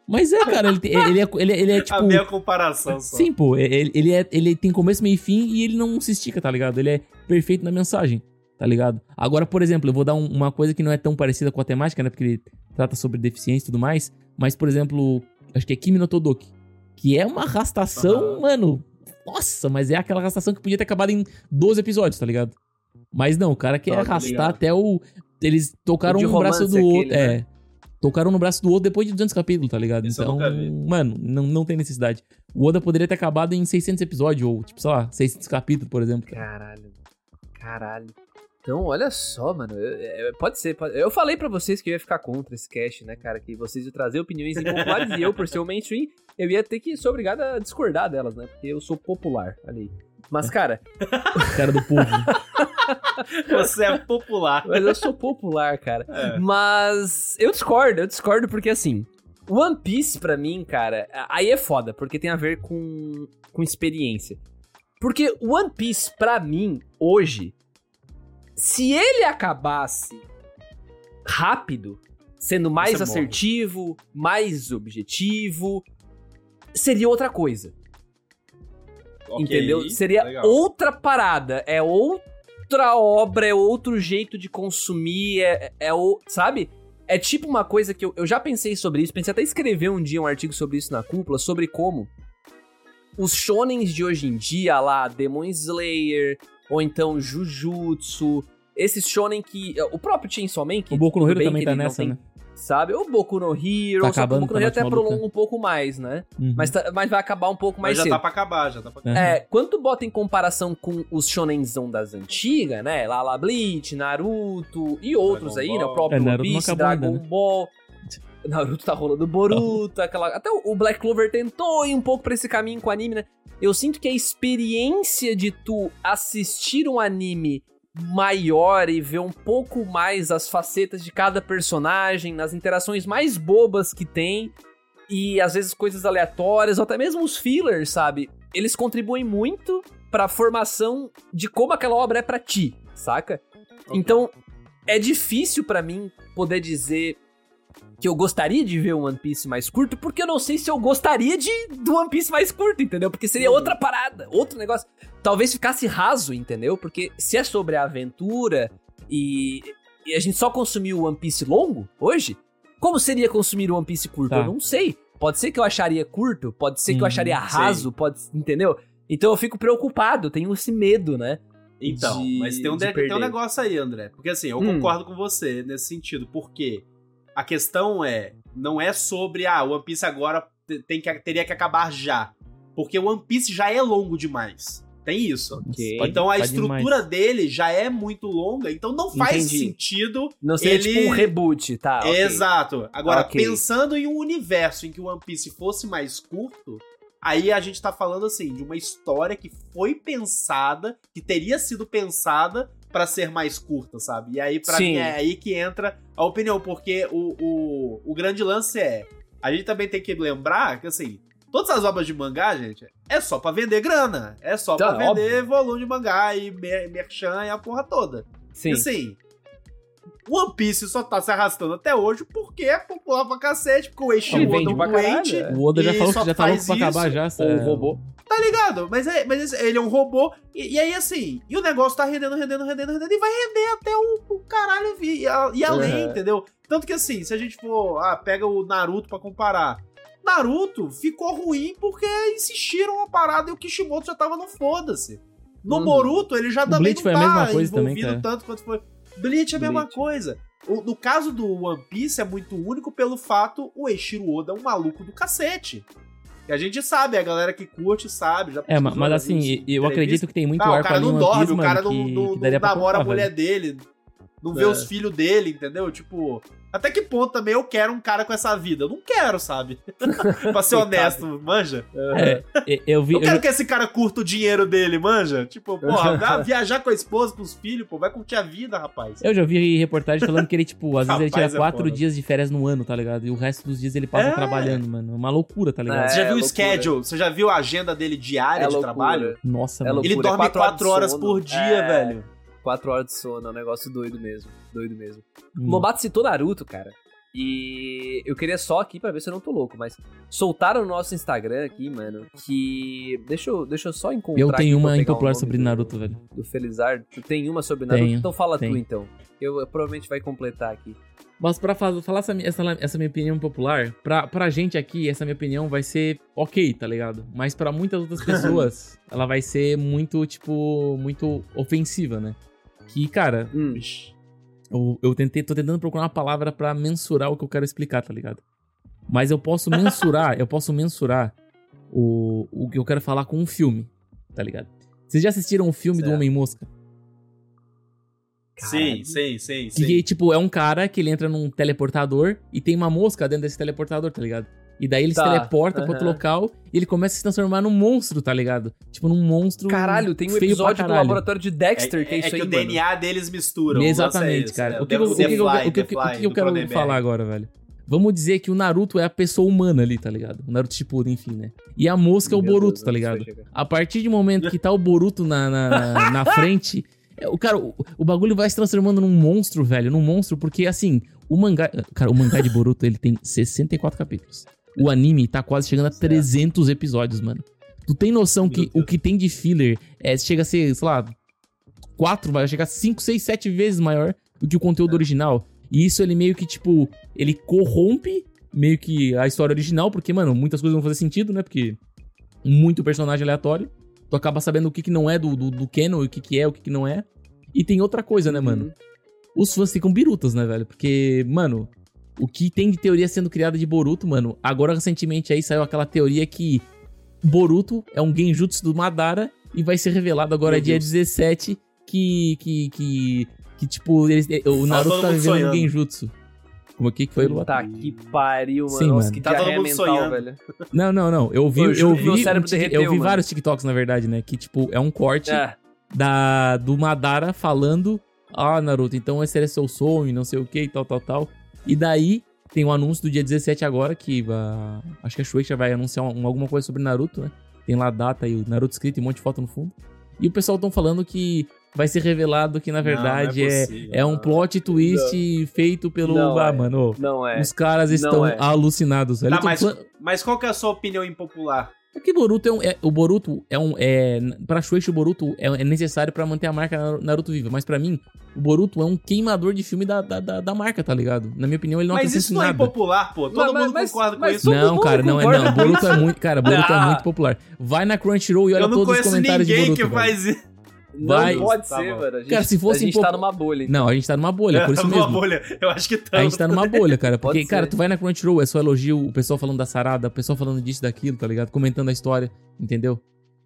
Mas é, cara, ele, ele, é, ele, é- ele é A tipo. minha comparação só. Sim, pô, ele, ele, é, ele tem começo, meio e fim e ele não se estica, tá ligado? Ele é perfeito na mensagem, tá ligado? Agora, por exemplo, eu vou dar um- uma coisa que não é tão parecida com a temática, né? Porque ele trata sobre deficiência e tudo mais. Mas, por exemplo, acho que é Kimi no Todoki. Que é uma arrastação, Aham. mano. Nossa, mas é aquela arrastação que podia ter acabado em 12 episódios, tá ligado? Mas não, o cara quer tô arrastar ligado. até o. Eles tocaram um braço do romance outro. aquele, É. né? Tocaram no braço do outro depois de 200 capítulos, tá ligado? Eu então, mano, não, não tem necessidade. O Oda poderia ter acabado em 600 episódios, ou, tipo, sei lá, 600 capítulos, por exemplo. Caralho. Caralho. Então, olha só, mano. eu- eu- pode ser. pode- Eu falei pra vocês que eu ia ficar contra esse cast, né, cara? Que vocês iam trazer opiniões impopulares e eu, por ser o mainstream, eu ia ter que ser obrigado a discordar delas, né? Porque eu sou popular. Olha aí. Mas, cara, Cara do povo. Você é popular. mas eu sou popular, cara. É. Mas eu discordo, eu discordo porque assim, One Piece pra mim, cara, aí é foda, porque tem a ver com, com experiência. Porque One Piece pra mim, hoje, se ele acabasse rápido, sendo mais Você morre. assertivo, mais objetivo, seria outra coisa. Ok, Entendeu? Seria legal. outra parada. É outra obra, é outro jeito de consumir, é, é o. Sabe? É tipo uma coisa que eu, eu já pensei sobre isso, pensei até escrever um dia um artigo sobre isso na cúpula, sobre como os shonens de hoje em dia, lá, Demon Slayer, ou então Jujutsu, esses shonen que. O próprio Chainsaw Man, que O Boku no Hero também tá nessa, tem- né? Sabe? O Boku no Hero, Tá que o acabando, Boku tá no Hero até prolonga um pouco mais, né? Uhum. Mas, tá- mas vai acabar um pouco mais Mas já cedo. tá pra acabar, já tá pra acabar. É. É, quando tu bota em comparação com os shonenzão das antigas, né? Lala Bleach, Naruto e outros Dragon aí, né? O próprio É, Naruto acabou Dragon ainda, né? Ball. Naruto tá rolando Boruto, aquela... Até o o Black Clover tentou ir um pouco pra esse caminho com o anime, né? Eu sinto que a experiência de tu assistir um anime maior e ver um pouco mais as facetas de cada personagem, nas interações mais bobas que tem, e às vezes coisas aleatórias, ou até mesmo os fillers, sabe? Eles contribuem muito pra formação de como aquela obra é pra ti, saca? Então, é difícil pra mim poder dizer que eu gostaria de ver um One Piece mais curto, porque eu não sei se eu gostaria de do One Piece mais curto, entendeu? Porque seria Uhum. outra parada, outro negócio. Talvez ficasse raso, entendeu? Porque se é sobre a aventura e, e a gente só consumiu o One Piece longo hoje, como seria consumir o One Piece curto? Tá. Eu não sei. Pode ser que eu acharia curto, pode ser que eu Uhum, acharia raso, pode, entendeu? Então eu fico preocupado, tenho esse medo, né? Então, de- mas tem um, de tem um negócio aí, André. Porque assim, eu Hum. concordo com você nesse sentido. Porque a questão é, não é sobre, ah, o One Piece agora te- tem que, teria que acabar já. Porque o One Piece já é longo demais. Tem isso. Ok. Pode- então a tá estrutura demais. dele já é muito longa, então não faz Entendi. sentido. Não seria Ele- tipo um reboot, tá? ok. Exato. Agora, Ok. pensando em um universo em que o One Piece fosse mais curto, aí a gente tá falando assim de uma história que foi pensada, que teria sido pensada pra ser mais curta, sabe? E aí, pra Sim. mim, é aí que entra a opinião, porque o, o, o grande lance é. A gente também tem que lembrar que, assim, todas as obras de mangá, gente, é só pra vender grana. É só Tá, pra vender volume de mangá e mer merchan e a porra toda. Sim. E assim, One Piece só tá se arrastando até hoje porque é popular pra cacete, porque o Ele Oda é um caralho, doente, é. O Oda já falou que já tá louco pra acabar já. Essa- um robô. tá ligado? Mas, é, mas esse- ele é um robô, e, e aí assim, e o negócio tá rendendo, rendendo, rendendo, rendendo, e vai render até o, o caralho vi- e, a- e além, Uhum. entendeu? Tanto que assim, se a gente for, ah, pega o Naruto pra comparar, Naruto ficou ruim porque insistiram uma parada e o Kishimoto já tava no foda-se. No Uhum. Boruto, ele já O também Bleach não foi a tá mesma coisa também, envolvido cara. tanto quanto foi. Bleach é a mesma Bleach. coisa. O- no caso do One Piece é muito único pelo fato o Eiichiro Oda é um maluco do cacete. E a gente sabe, a galera que curte sabe. Já É, mas assim, viu eu acredito que tem muito Ah, o arco cara ali não dorme, One Piece, o cara não, não- não namora a mulher dele, não vê É. os filhos dele, entendeu? Tipo, Até que ponto também eu quero um cara com essa vida? Eu não quero, sabe? pra ser honesto, manja. É, eu vi. Eu eu quero vi- que esse cara curta o dinheiro dele, manja. Tipo, porra, vai viajar com a esposa, com os filhos, pô, vai curtir a vida, rapaz. Eu já vi reportagem falando que ele, tipo, às vezes ele tira é quatro foda. dias de férias no ano, tá ligado? E o resto dos dias ele passa É. trabalhando, mano. É uma loucura, tá ligado? É, Você já viu o schedule? Você já viu a agenda dele diária É de loucura. trabalho? Nossa, É mano. loucura. Ele dorme quatro 4 horas sono. por dia, É. velho. Quatro horas de sono, é um negócio doido mesmo. Doido mesmo. O Hum. Lobato citou Naruto, cara. E eu queria só aqui pra ver se eu não tô louco, mas soltaram no nosso Instagram aqui, mano, que. Deixa eu, deixa eu só encontrar. Eu tenho uma impopular sobre do- Naruto, velho. Do Felizardo. Tu tem uma sobre Naruto? Tenho, então fala tu tenho. então. Eu, eu provavelmente vai completar aqui. Mas pra fa- falar essa, essa, essa minha opinião popular, pra, pra gente aqui, essa minha opinião vai ser ok, tá ligado? Mas pra muitas outras pessoas, ela vai ser muito, tipo, muito ofensiva, né? Que, cara, Hum. Eu, eu tentei, tô tentando procurar uma palavra pra mensurar o que eu quero explicar, tá ligado? Mas eu posso mensurar, eu posso mensurar o, o que eu quero falar com um filme, tá ligado? Vocês já assistiram o filme do Certo. Homem-Mosca? Sim, sim, sim, Que, sim. tipo, é um cara que ele entra num teleportador e tem uma mosca dentro desse teleportador, tá ligado? E daí ele Tá, se teleporta pra outro local e ele começa a se transformar num monstro, tá ligado? Tipo, num monstro. Caralho, tem um episódio do laboratório de Dexter que é, é, isso que aí, o mano. DNA deles misturam. é Exatamente, cara. é O que, eu- o que, o que, o que, o que quero falar agora, velho? Vamos dizer que o Naruto é a pessoa humana ali, tá ligado? O Naruto Shippuden, enfim, né? E a mosca é o Meu Boruto, Deus, tá ligado? A partir do momento que tá o Boruto na, na, na frente, é, o cara, o, o bagulho vai se transformando num monstro, velho, num monstro, porque assim, o mangá, cara, o mangá de Boruto, ele tem 64 capítulos. O anime tá quase chegando a 300 episódios, mano. Tu tem noção que o que tem de filler é, chega a ser, sei lá, 4, vai chegar a 5, 6, 7 vezes maior do que o conteúdo original. E isso ele meio que, tipo, ele corrompe meio que a história original, porque, mano, muitas coisas vão fazer sentido, né? Porque muito personagem aleatório. Tu acaba sabendo o que, que não é do, do, do canon, o que, que é, o que, que não é. E tem outra coisa, né, mano? Uhum. Os fãs ficam birutas, né, velho? Porque, mano, o que tem de teoria sendo criada de Boruto, mano, agora recentemente aí saiu aquela teoria que Boruto é um genjutsu do Madara e vai ser revelado agora Meu dia Deus. 17 que, que, que, que tipo, eles, o Naruto todo tá mundo vivendo um sonhando. genjutsu. Como que que foi, Luan? Tá que pariu, mano. Sim, Nossa, mano. que Tá todo mundo mental, sonhando. velho. Não, não, não. Eu vi, Eu eu, vi, um derreteu, eu vi mano. vários TikToks, na verdade, né? Que, tipo, é um corte É. da, do Madara falando: Ah, Naruto, então esse era seu sonho, não sei o que e tal, tal, tal. E daí tem o anúncio do dia 17 agora, que ah, acho que a Shueisha vai anunciar um- alguma coisa sobre Naruto, né? Tem lá a data e o Naruto escrito e um monte de foto no fundo. E o pessoal tão falando que vai ser revelado que, na verdade, Não, não é, possível, é um não. plot twist feito pelo. Não ah, é. mano, Não é. os caras estão é. alucinados. velho. Tá, mas, mas qual que é a sua opinião impopular? É que Boruto é um. É, o Boruto é um. É, pra Shueisha, o Boruto é, é necessário pra manter a marca Naru- Naruto viva. Mas pra mim, o Boruto é um queimador de filme da, da, da, da marca, tá ligado? Na minha opinião, ele não mas isso não é nada. impopular, pô. Todo Mas- mundo mas- concorda com mas isso. todo Não, cara, não é não. com Boruto é muito. Cara, Boruto é Ah. muito popular. Vai na Crunchyroll e olha Eu não todos os conheço comentários de ninguém Boruto. que velho. faz isso. Não Vai. pode Tá ser, bom. mano. A gente, Cara, se fosse a gente um tá numa bolha. então. Não, a gente tá numa bolha, por isso Uma mesmo. bolha. Eu acho que tá. A gente tá numa bolha, cara. Porque, cara, tu vai na Crunchyroll, é só elogio, o pessoal falando da sarada, o pessoal falando disso, daquilo, tá ligado? Comentando a história, entendeu?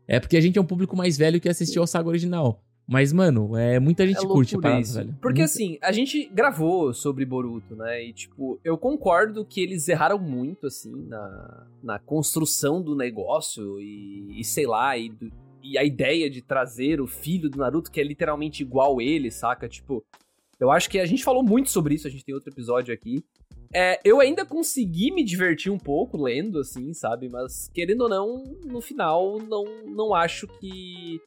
É porque a gente é um público mais velho que assistiu a saga original. Mas, mano, é muita gente É curte a parada, isso. velho. Porque Muita- assim, a gente gravou sobre Boruto, né? E tipo, eu concordo que eles erraram muito, assim, na, na construção do negócio e, e sei lá, e, do- e a ideia de trazer o filho do Naruto, que é literalmente igual ele, saca? Tipo, eu acho que a gente falou muito sobre isso, a gente tem outro episódio aqui. É, eu ainda consegui me divertir um pouco lendo, assim, sabe? Mas, querendo ou não, no final, não, não acho que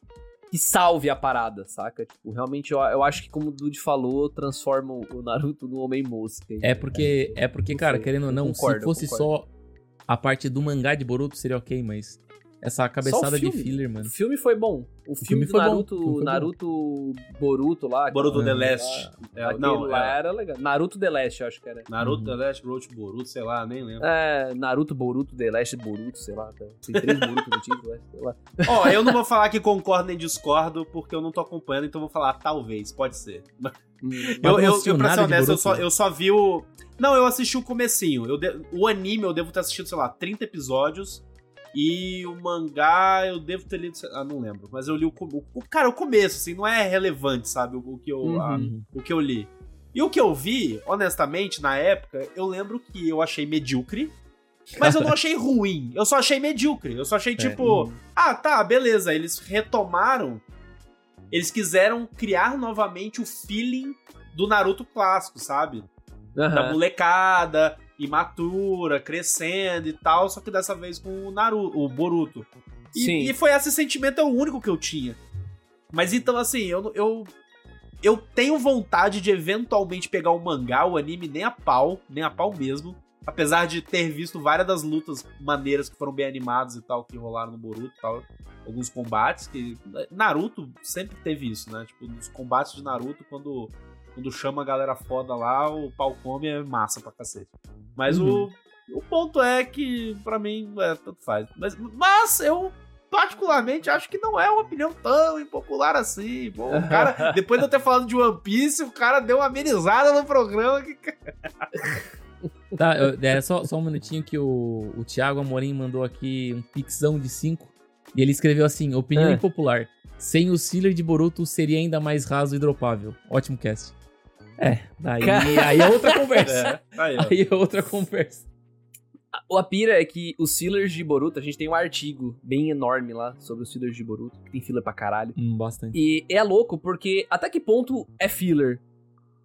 que salve a parada, saca? Tipo, realmente eu, eu acho que, como o Dude falou, transforma o Naruto no Homem-Mosca. É porque, é porque, cara, sei, querendo ou não, concordo, se fosse concordo. só a parte do mangá de Boruto seria ok, mas essa cabeçada de filler, O mano. filme foi bom. O filme, filme do foi bom, Naruto, o filme foi bom. Naruto Boruto lá. Boruto aquela- The Last. É, aquele não, lá é era legal. Naruto The Last, eu acho que era. Naruto Uhum. The Last Road Boruto, sei lá, nem lembro. É, Naruto Boruto, The Last Boruto, sei lá. tá? Tem três Boruto no título, é, sei lá. Ó, eu não vou falar que concordo nem discordo, porque eu não tô acompanhando, então eu vou falar talvez, pode ser. Hum, Eu, eu, eu, pra ser honesto, eu Boruto? só, eu só vi o. Não, eu assisti o comecinho. Eu de- O anime eu devo ter assistido, sei lá, 30 episódios. E o mangá eu devo ter lido. Ah, não lembro. Mas eu li o. o, cara, o começo, assim, não é relevante, sabe? O, o que eu, Uhum. a- Uhum. o que eu li. E o que eu vi, honestamente, na época, eu lembro que eu achei medíocre. Mas eu não achei ruim. Eu só achei medíocre. Eu só achei tipo, ah, tá, beleza. Eles retomaram. Eles quiseram criar novamente o feeling do Naruto clássico, sabe? Da Aham. molecada, imatura, crescendo e tal, só que dessa vez com o Naruto, o Boruto. E, Sim. e foi esse sentimento, é o único que eu tinha. Mas então, assim, eu, eu, eu tenho vontade de eventualmente pegar o mangá, o anime, nem a pau, nem a pau mesmo. Apesar de ter visto várias das lutas maneiras que foram bem animadas e tal, que rolaram no Boruto e tal. Alguns combates que. Naruto sempre teve isso, né? Tipo, nos combates de Naruto, quando, quando chama a galera foda lá, o pau come é massa pra cacete. Mas Uhum. o, o ponto é que, pra mim, é, tanto faz. Mas, mas eu particularmente acho que não é uma opinião tão impopular assim. Pô, o cara, depois de eu ter falado de One Piece, o cara deu uma amenizada no programa que. Tá, eu- é só, só um minutinho que o, o Thiago Amorim mandou aqui um pixão de 5. E ele escreveu assim: opinião Ah. impopular. Sem o Sealer de Boruto seria ainda mais raso e dropável. Ótimo cast. É, daí, aí é outra conversa. É, aí, ó. Aí é outra conversa. O Apira é que os fillers de Boruto, a gente tem um artigo bem enorme lá sobre os fillers de Boruto, que tem filler pra caralho. Hum, bastante. E é louco porque até que ponto é filler?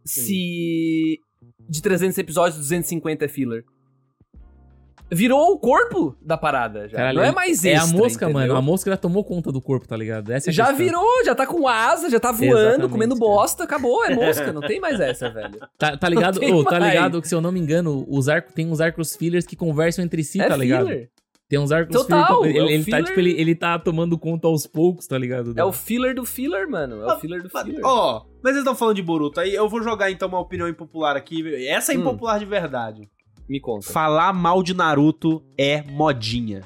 Se de 300 episódios, 250 é filler. Virou o corpo da parada já. Caralho, não é mais É extra, a mosca, entendeu? mano. A mosca já tomou conta do corpo, tá ligado? Essa é Já questão. virou, já tá com asa, já tá voando, Exatamente, comendo cara. bosta, acabou, é mosca, não tem mais essa, velho. Tá, tá ligado? Ô, tá mais. ligado que, se eu não me engano, os arcos, tem uns arcos fillers que conversam entre si, é tá ligado? filler. Tem uns arcos Total, filler. é o Ele, ele tá, filler- tipo, ele, ele tá tomando conta aos poucos, tá ligado? É o filler do filler, mano. É o filler do filler. Ó, mas eles estão falando de Boruto. Aí eu vou jogar então uma opinião impopular aqui. Essa é Hum. impopular de verdade. Me conta. Falar mal de Naruto é modinha.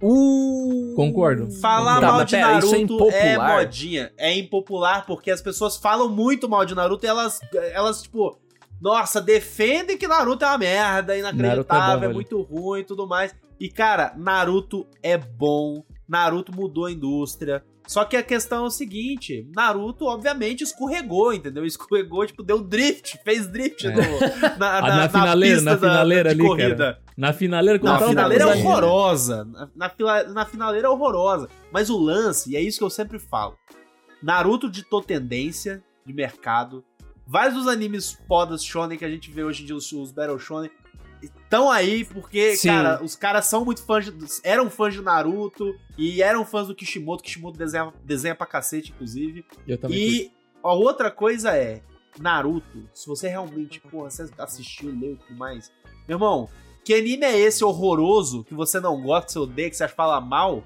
Uh, Concordo. Falar Tá, mal de pera, é Naruto é, impopular? modinha. É impopular porque as pessoas falam muito mal de Naruto e elas, elas tipo, nossa, defendem que Naruto é uma merda, inacreditável, Naruto é bom, é, muito ruim e tudo mais. E cara, Naruto é bom. Naruto mudou a indústria. Só que a questão é o seguinte: Naruto, obviamente, escorregou, entendeu? Escorregou, tipo, deu drift, fez drift É. no- na, Ah, na, na finaleira, na da- finaleira de ali, corrida. cara. Na finaleira, quando Não, a tava finaleira é na cozinha. horrorosa. Na, na, na finaleira é horrorosa. Mas o lance, e é isso que eu sempre falo: Naruto ditou tendência de mercado. Vários dos animes fodas shonen que a gente vê hoje em dia, os, os Battle Shonen, estão aí porque, Sim. cara, os caras são muito fãs, de, eram fãs de Naruto e eram fãs do Kishimoto. Kishimoto desenha, desenha pra cacete, inclusive. Eu também. E a outra coisa é, Naruto, se você realmente, porra, você assistiu, leu e tudo mais, meu irmão, que anime é esse horroroso que você não gosta, que você odeia, que você fala mal,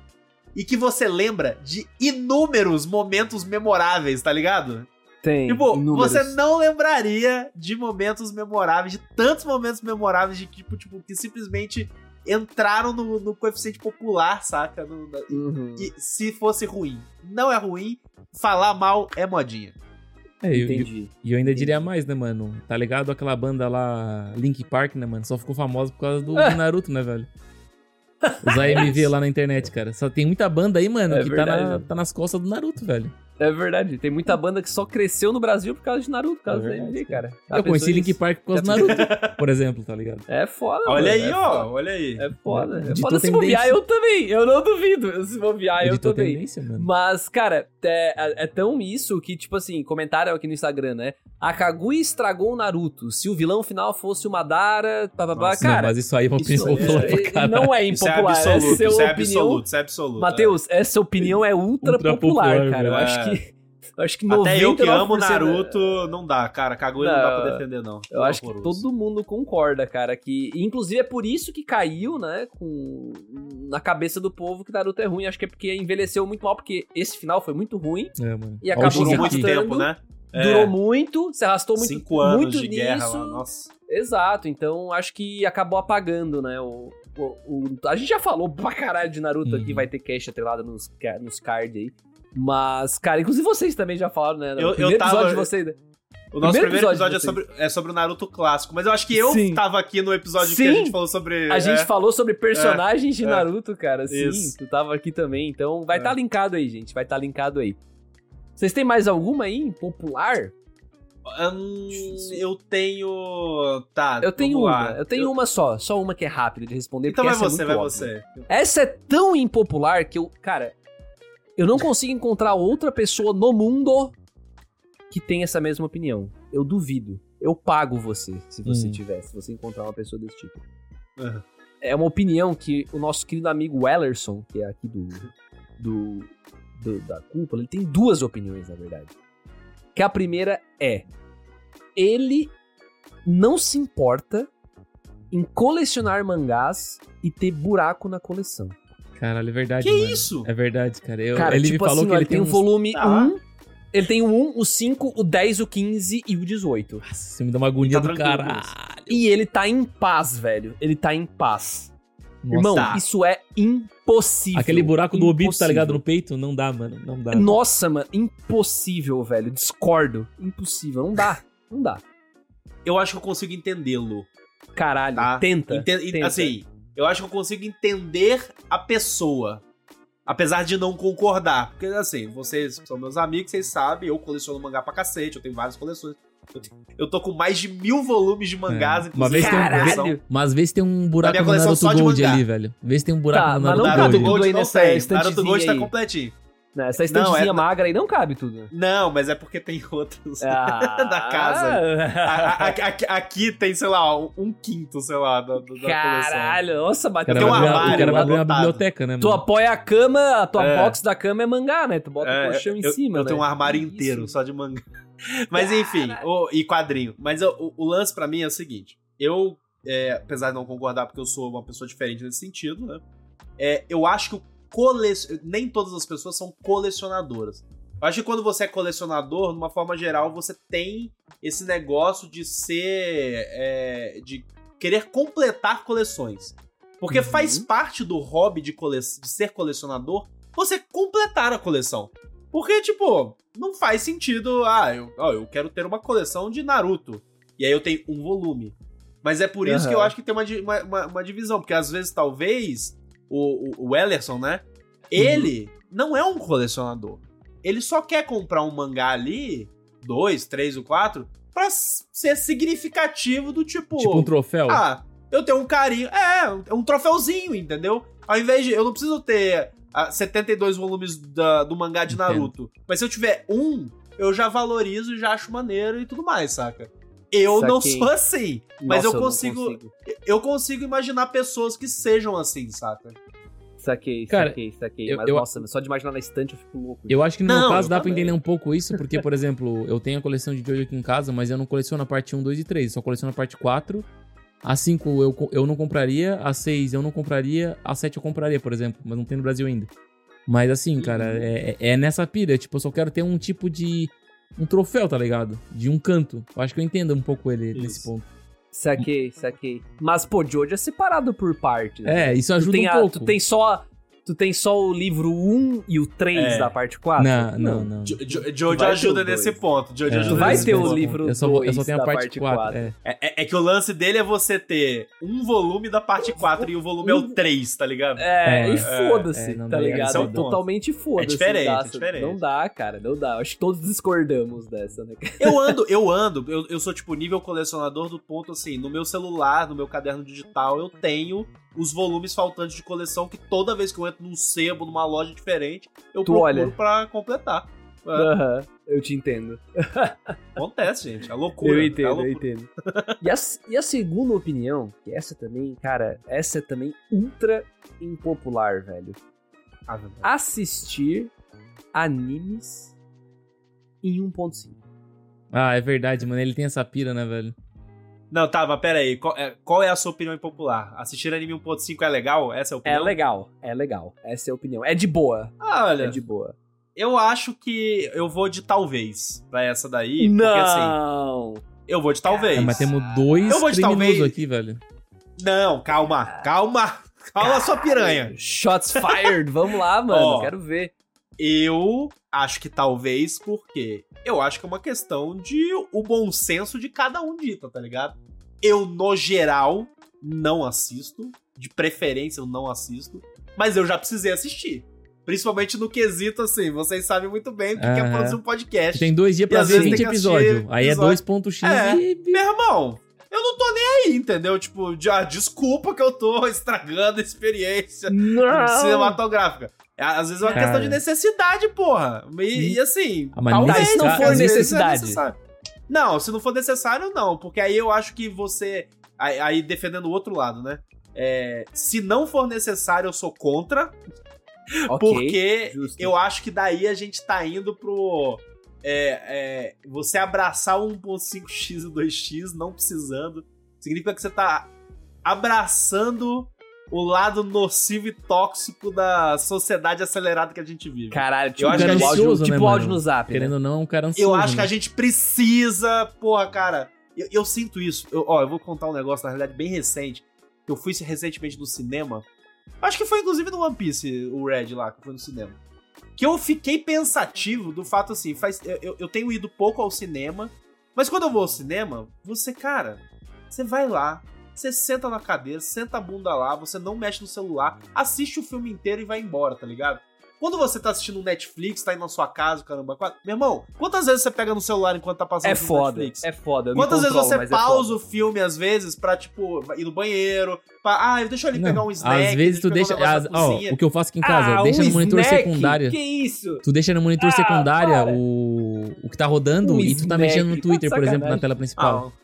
e que você lembra de inúmeros momentos memoráveis, tá ligado? Tem. Tipo, inúmeros. você não lembraria de momentos memoráveis, de tantos momentos memoráveis de tipo, tipo que simplesmente entraram no, no coeficiente popular, saca? No- na- Uhum. e se fosse ruim. Não é ruim, falar mal é modinha. É, Entendi. E eu ainda diria mais, né, mano? Tá ligado aquela banda lá, Link Park, né, mano? Só ficou famosa por causa do, do Naruto, né, velho? Os AMV lá na internet, cara. Só tem muita banda aí, mano, É que tá, verdade, na- né? tá nas costas do Naruto, velho. É verdade. Tem muita banda que só cresceu no Brasil por causa de Naruto, por causa É da verdade, MV, cara. Já eu conheci Link? Park por causa do Naruto, por exemplo, tá ligado? É foda, Olha mano, aí, é ó, foda. olha aí. É foda. É foda se bobear, eu também. Eu não duvido. Se bobear, eu também. tendência, mano. Mas, cara, é, é tão isso que, tipo assim, comentário aqui no Instagram, né? A Kaguya estragou o Naruto. Se o vilão final fosse o Madara, Nossa, cara. não, mas isso aí é uma isso opinião popular é- pra caralho. não é Isso é impopular. absoluto, essa é isso é a opinião. absoluto, isso é absoluto. Matheus, essa opinião é ultra, Ultra popular, popular, cara. Eu velho. Acho É. que. Eu acho que é. Até eu que 99% amo Naruto, não dá, cara. Kaguya não, dá Não, pra defender, não. Eu acho que todo mundo concorda, cara, que inclusive é por isso que caiu, né, com na cabeça do povo que Naruto é ruim. Acho que é porque envelheceu muito mal, porque esse final foi muito ruim É, mano. E acabou Durou muito tempo, né? É, durou muito, se arrastou muito, Cinco anos muito de guerra nisso. lá, nossa. Exato, então acho que acabou apagando, né, o, o- o- a gente já falou pra caralho de Naruto aqui, Uhum. vai ter cash atrelado nos, nos cards aí. Mas, cara, inclusive vocês também já falaram, né? no Eu- eu tava- episódio de vocês, né? O nosso Primeiro primeiro episódio episódio, é, sobre, é sobre o Naruto clássico, mas eu acho que eu Sim. tava aqui no episódio que Sim. a gente falou sobre. A gente é, falou sobre personagens de é. Naruto, cara. Sim, Isso. tu tava aqui também. Então vai É. estar linkado aí, gente. Vai estar linkado aí. Vocês têm mais alguma aí, popular? Hum, eu tenho. Tá. Eu tenho uma, lá. eu tenho uma só, só uma que é rápida de responder. Então vai essa você, é vai muito você. óbvia. Essa é tão impopular que eu, cara, eu não consigo encontrar outra pessoa no mundo que tem essa mesma opinião. Eu duvido. Eu pago você, se você Hum. tiver, se você encontrar uma pessoa desse tipo. Aham. É uma opinião que o nosso querido amigo Wellerson, que é aqui do, do, do- da cúpula, ele tem duas opiniões, na verdade. Que a primeira é: ele não se importa em colecionar mangás e ter buraco na coleção. Caralho, é verdade, Que mano. isso? É verdade, cara. Eu- Cara, ele tipo me falou assim, que ó, ele tem o uns- volume Tá. 1, ele tem o 1, o 5, o 10, o 15 e o 18. Nossa, Você me dá uma agonia Tá do caralho. E ele tá em paz, velho. Ele tá em paz. Nossa. Irmão, tá. isso é impossível. Aquele buraco do Obito, tá ligado? No peito? Não dá, mano. Não dá. Nossa, mano, impossível, velho. Discordo. Impossível. Não dá. Não dá. Eu acho que eu consigo entendê-lo. Caralho. Tá. Tenta, Enten- tenta. Assim, eu acho que eu consigo entender a pessoa. Apesar de não concordar. Porque, assim, vocês são meus amigos, vocês sabem, eu coleciono mangá pra cacete, eu tenho várias coleções. Eu, tô com mais de mil volumes de mangás, É. Uma vez tem um-. Mas vê se tem um buraco minha no coleção Naruto só de Gold mangá. ali, velho. Vê se tem um buraco Tá, no Naruto não Naruto Gold. Gold não nessa tem. Naruto Gold tá completinho. Não, essa estantezinha Não, é- magra aí não cabe tudo. Não, mas é porque tem outros Ah. da casa. A- a- a- aqui, aqui tem, sei lá, um, quinto, sei lá, da, da coleção. Caralho, nossa, O bateu Tem um armário o cara vai abrir uma biblioteca, né, Tu mano? apoia a cama, a tua É. box da cama é mangá, né? Tu bota É, o colchão em eu, cima, Eu né? tenho um armário Isso. inteiro só de mangá. Mas enfim, o- e quadrinho. Mas o, o- o lance pra mim é o seguinte: eu, é, apesar de não concordar, porque eu sou uma pessoa diferente nesse sentido, né? é, eu acho que o nem todas as pessoas são colecionadoras. Eu acho que quando você é colecionador, numa forma geral, você tem esse negócio de ser. é, de querer completar coleções. Porque Uhum. faz parte do hobby de, cole... de ser colecionador você completar a coleção. Porque, tipo, não faz sentido. Ah, eu, ó, eu quero ter uma coleção de Naruto. E aí eu tenho um volume. Mas é por isso Aham. que eu acho que tem uma, uma, uma- uma divisão. Porque às vezes, talvez, o, o, Ellerson, né? Ele não é um colecionador. Ele só quer comprar um mangá ali, dois, três ou quatro, pra ser significativo do tipo. Tipo um troféu. Ah, eu tenho um carinho. É, um- um troféuzinho, entendeu? Ao invés de. Eu não preciso ter ah, 72 volumes da- do mangá de Entendo. Naruto. Mas se eu tiver um, eu já valorizo, já acho maneiro e tudo mais, saca? Eu não Saquei. sou assim. Mas Nossa, eu não consigo, consigo. Eu consigo imaginar pessoas que sejam assim, saca? Saquei, Cara, saquei, saquei. eu- Mas, eu- nossa, só de imaginar na estante eu fico louco. Eu acho que no Não, meu caso dá pra também. entender um pouco isso, porque, por exemplo, eu tenho a coleção de Jojo aqui em casa, mas eu não coleciono a parte 1, 2 e 3, só coleciono a parte 4. A 5 eu, eu não compraria, a 6 eu não compraria, a 7 eu compraria, por exemplo, mas não tem no Brasil ainda. Mas assim, cara, Uhum. é, é nessa pira, tipo, eu só quero ter um tipo de. Um troféu, tá ligado? De um canto. Eu acho que eu entendo um pouco ele nesse Isso. ponto. Saquei, saquei. Mas, pô, Jojo é separado por partes. É, isso Tu ajuda tem, um a- pouco. tu tem só. Tu tem só o livro 1 e o 3 É. da parte 4? Não, não, não. Jo- Jo- Jojo ajuda nesse ponto. Jojo É. ajuda Tu vai nesse ter o livro eu só, vou- eu só tenho a da parte parte 4. quatro. É. É, é- é que o lance dele é você ter um volume da parte 4 e o volume é o 3, tá ligado? É, É, e foda-se, é, tá ligado? é É totalmente foda-se. É diferente, não dá, é diferente. Não dá, cara, não dá. Acho que todos discordamos dessa, né? Eu ando, eu ando, eu, eu sou tipo nível colecionador do ponto assim, no meu celular, no meu caderno digital, eu tenho os volumes faltantes de coleção que toda vez que eu entro num sebo, numa loja diferente, eu Tu procuro olha. pra completar. É, Aham, eu te entendo. acontece, gente. É loucura. Eu é entendo, eu loucura. entendo. E a, e a segunda opinião, que essa também, cara, essa é também ultra impopular, velho. Assistir animes em 1.5. Ah, é verdade, mano. Ele tem essa pira, né, velho? Não, tá, mas pera aí. Qual é, qual é a sua opinião impopular? Assistir anime 1.5 é legal? Essa é a É opinião? legal, é legal. Essa é a opinião. É de boa, Ah, olha, é de boa. eu acho que eu vou de talvez pra essa daí, porque assim, Não! eu vou de talvez. É, mas temos dois Eu vou de criminosos talvez. aqui, velho. Não, calma, calma. Calma, sua piranha. Shots fired, vamos lá, mano. Ó. Quero ver. Eu acho que talvez porque eu acho que é uma questão de o bom senso de cada um dita, tá ligado? Eu, no geral, não assisto. De preferência, eu não assisto. Mas eu já precisei assistir. Principalmente no quesito, assim, vocês sabem muito bem o que, que é produzir um podcast. Tem dois dias pra ver vezes 20 tem que assistir episódios. Aí é episódio. 2.x É. e. Meu irmão, eu não tô nem aí, entendeu? Tipo, já, desculpa que eu tô estragando a experiência Não! cinematográfica. É, Às vezes é uma Cara. questão de necessidade, porra. E, e assim, Ah, mas talvez nesse não for às é necessidade. Não, se não for necessário, não. Porque aí eu acho que você. Aí, aí defendendo o outro lado, né? É, se não for necessário, eu sou contra. Ok, porque justo. eu acho que daí a gente tá indo pro. É, é, você abraçar o 1.5x e 2x não precisando. Significa que você tá abraçando o lado nocivo e tóxico da sociedade acelerada que a gente vive. Caralho, tipo, Eu acho tipo que é áudio, ansioso, tipo né, áudio no zap, né? Querendo ou não, é um cara ansioso. Eu acho que né? a gente precisa. Porra, cara. Eu, eu sinto isso. Eu- ó, eu vou contar um negócio, na realidade, bem recente. Eu fui recentemente no cinema. Acho que foi inclusive no One Piece, o Red lá, que foi no cinema. Que eu fiquei pensativo do fato assim, faz, eu- eu, eu tenho ido pouco ao cinema, mas quando eu vou ao cinema, você, cara, você vai lá, você senta na cadeira, senta a bunda lá, você não mexe no celular, assiste o filme inteiro e vai embora, tá ligado? Quando você tá assistindo Netflix, tá aí na sua casa, caramba, meu irmão, quantas vezes você pega no celular enquanto tá passando É foda, Netflix? é foda. eu me Quantas vezes você é pausa foda. o filme, às vezes, pra, tipo, ir no banheiro, pra, ah, deixa eu ali Não, pegar um snack, Às vezes tu deixa um as- ó, o que eu faço aqui em casa, Ah, deixa um no monitor snack? secundário. Que isso? Tu deixa no monitor Ah, secundária para. o, o que tá rodando Um e tu tá snack, mexendo no tá Twitter, de por exemplo, na tela principal. Ah,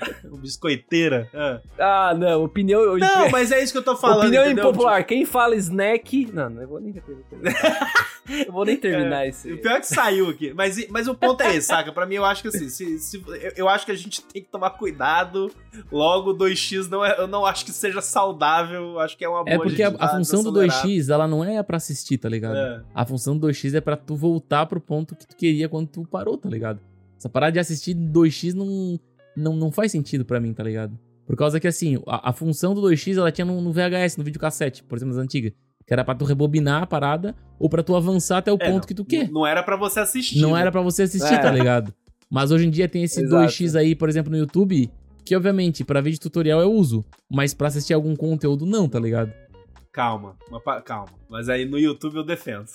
um biscoiteira. ah. Ah, não, opinião... Não, mas é isso que eu tô falando, opinião entendeu? impopular. Quem fala snack... Não, não eu vou nem terminar. eu vou nem terminar esse... O pior é que saiu aqui. Mas, mas o ponto é esse, saca? Pra mim, eu acho que assim, se, se- eu, acho que a gente tem que tomar cuidado. Logo, 2x não é, eu não acho que seja saudável. Acho que é uma boa É porque a, a função do desacelerar. 2x, ela não é pra assistir, tá ligado? É. A função do 2x é pra tu voltar pro ponto que tu queria quando tu parou, tá ligado? Essa parada de assistir 2x não, não, não faz sentido pra mim, tá ligado? Por causa que, assim, a, a função do 2x, ela tinha no, no VHS, no videocassete, por exemplo, das antigas. Que era pra tu rebobinar a parada ou pra tu avançar até o É, ponto não, que tu quer. Não era pra você assistir. Não né? era pra você assistir, É. tá ligado? Mas hoje em dia tem esse Exato. 2x aí, por exemplo, no YouTube, que obviamente pra vídeo tutorial eu uso, mas pra assistir algum conteúdo não, tá ligado? Calma, calma. Mas aí no YouTube eu defendo.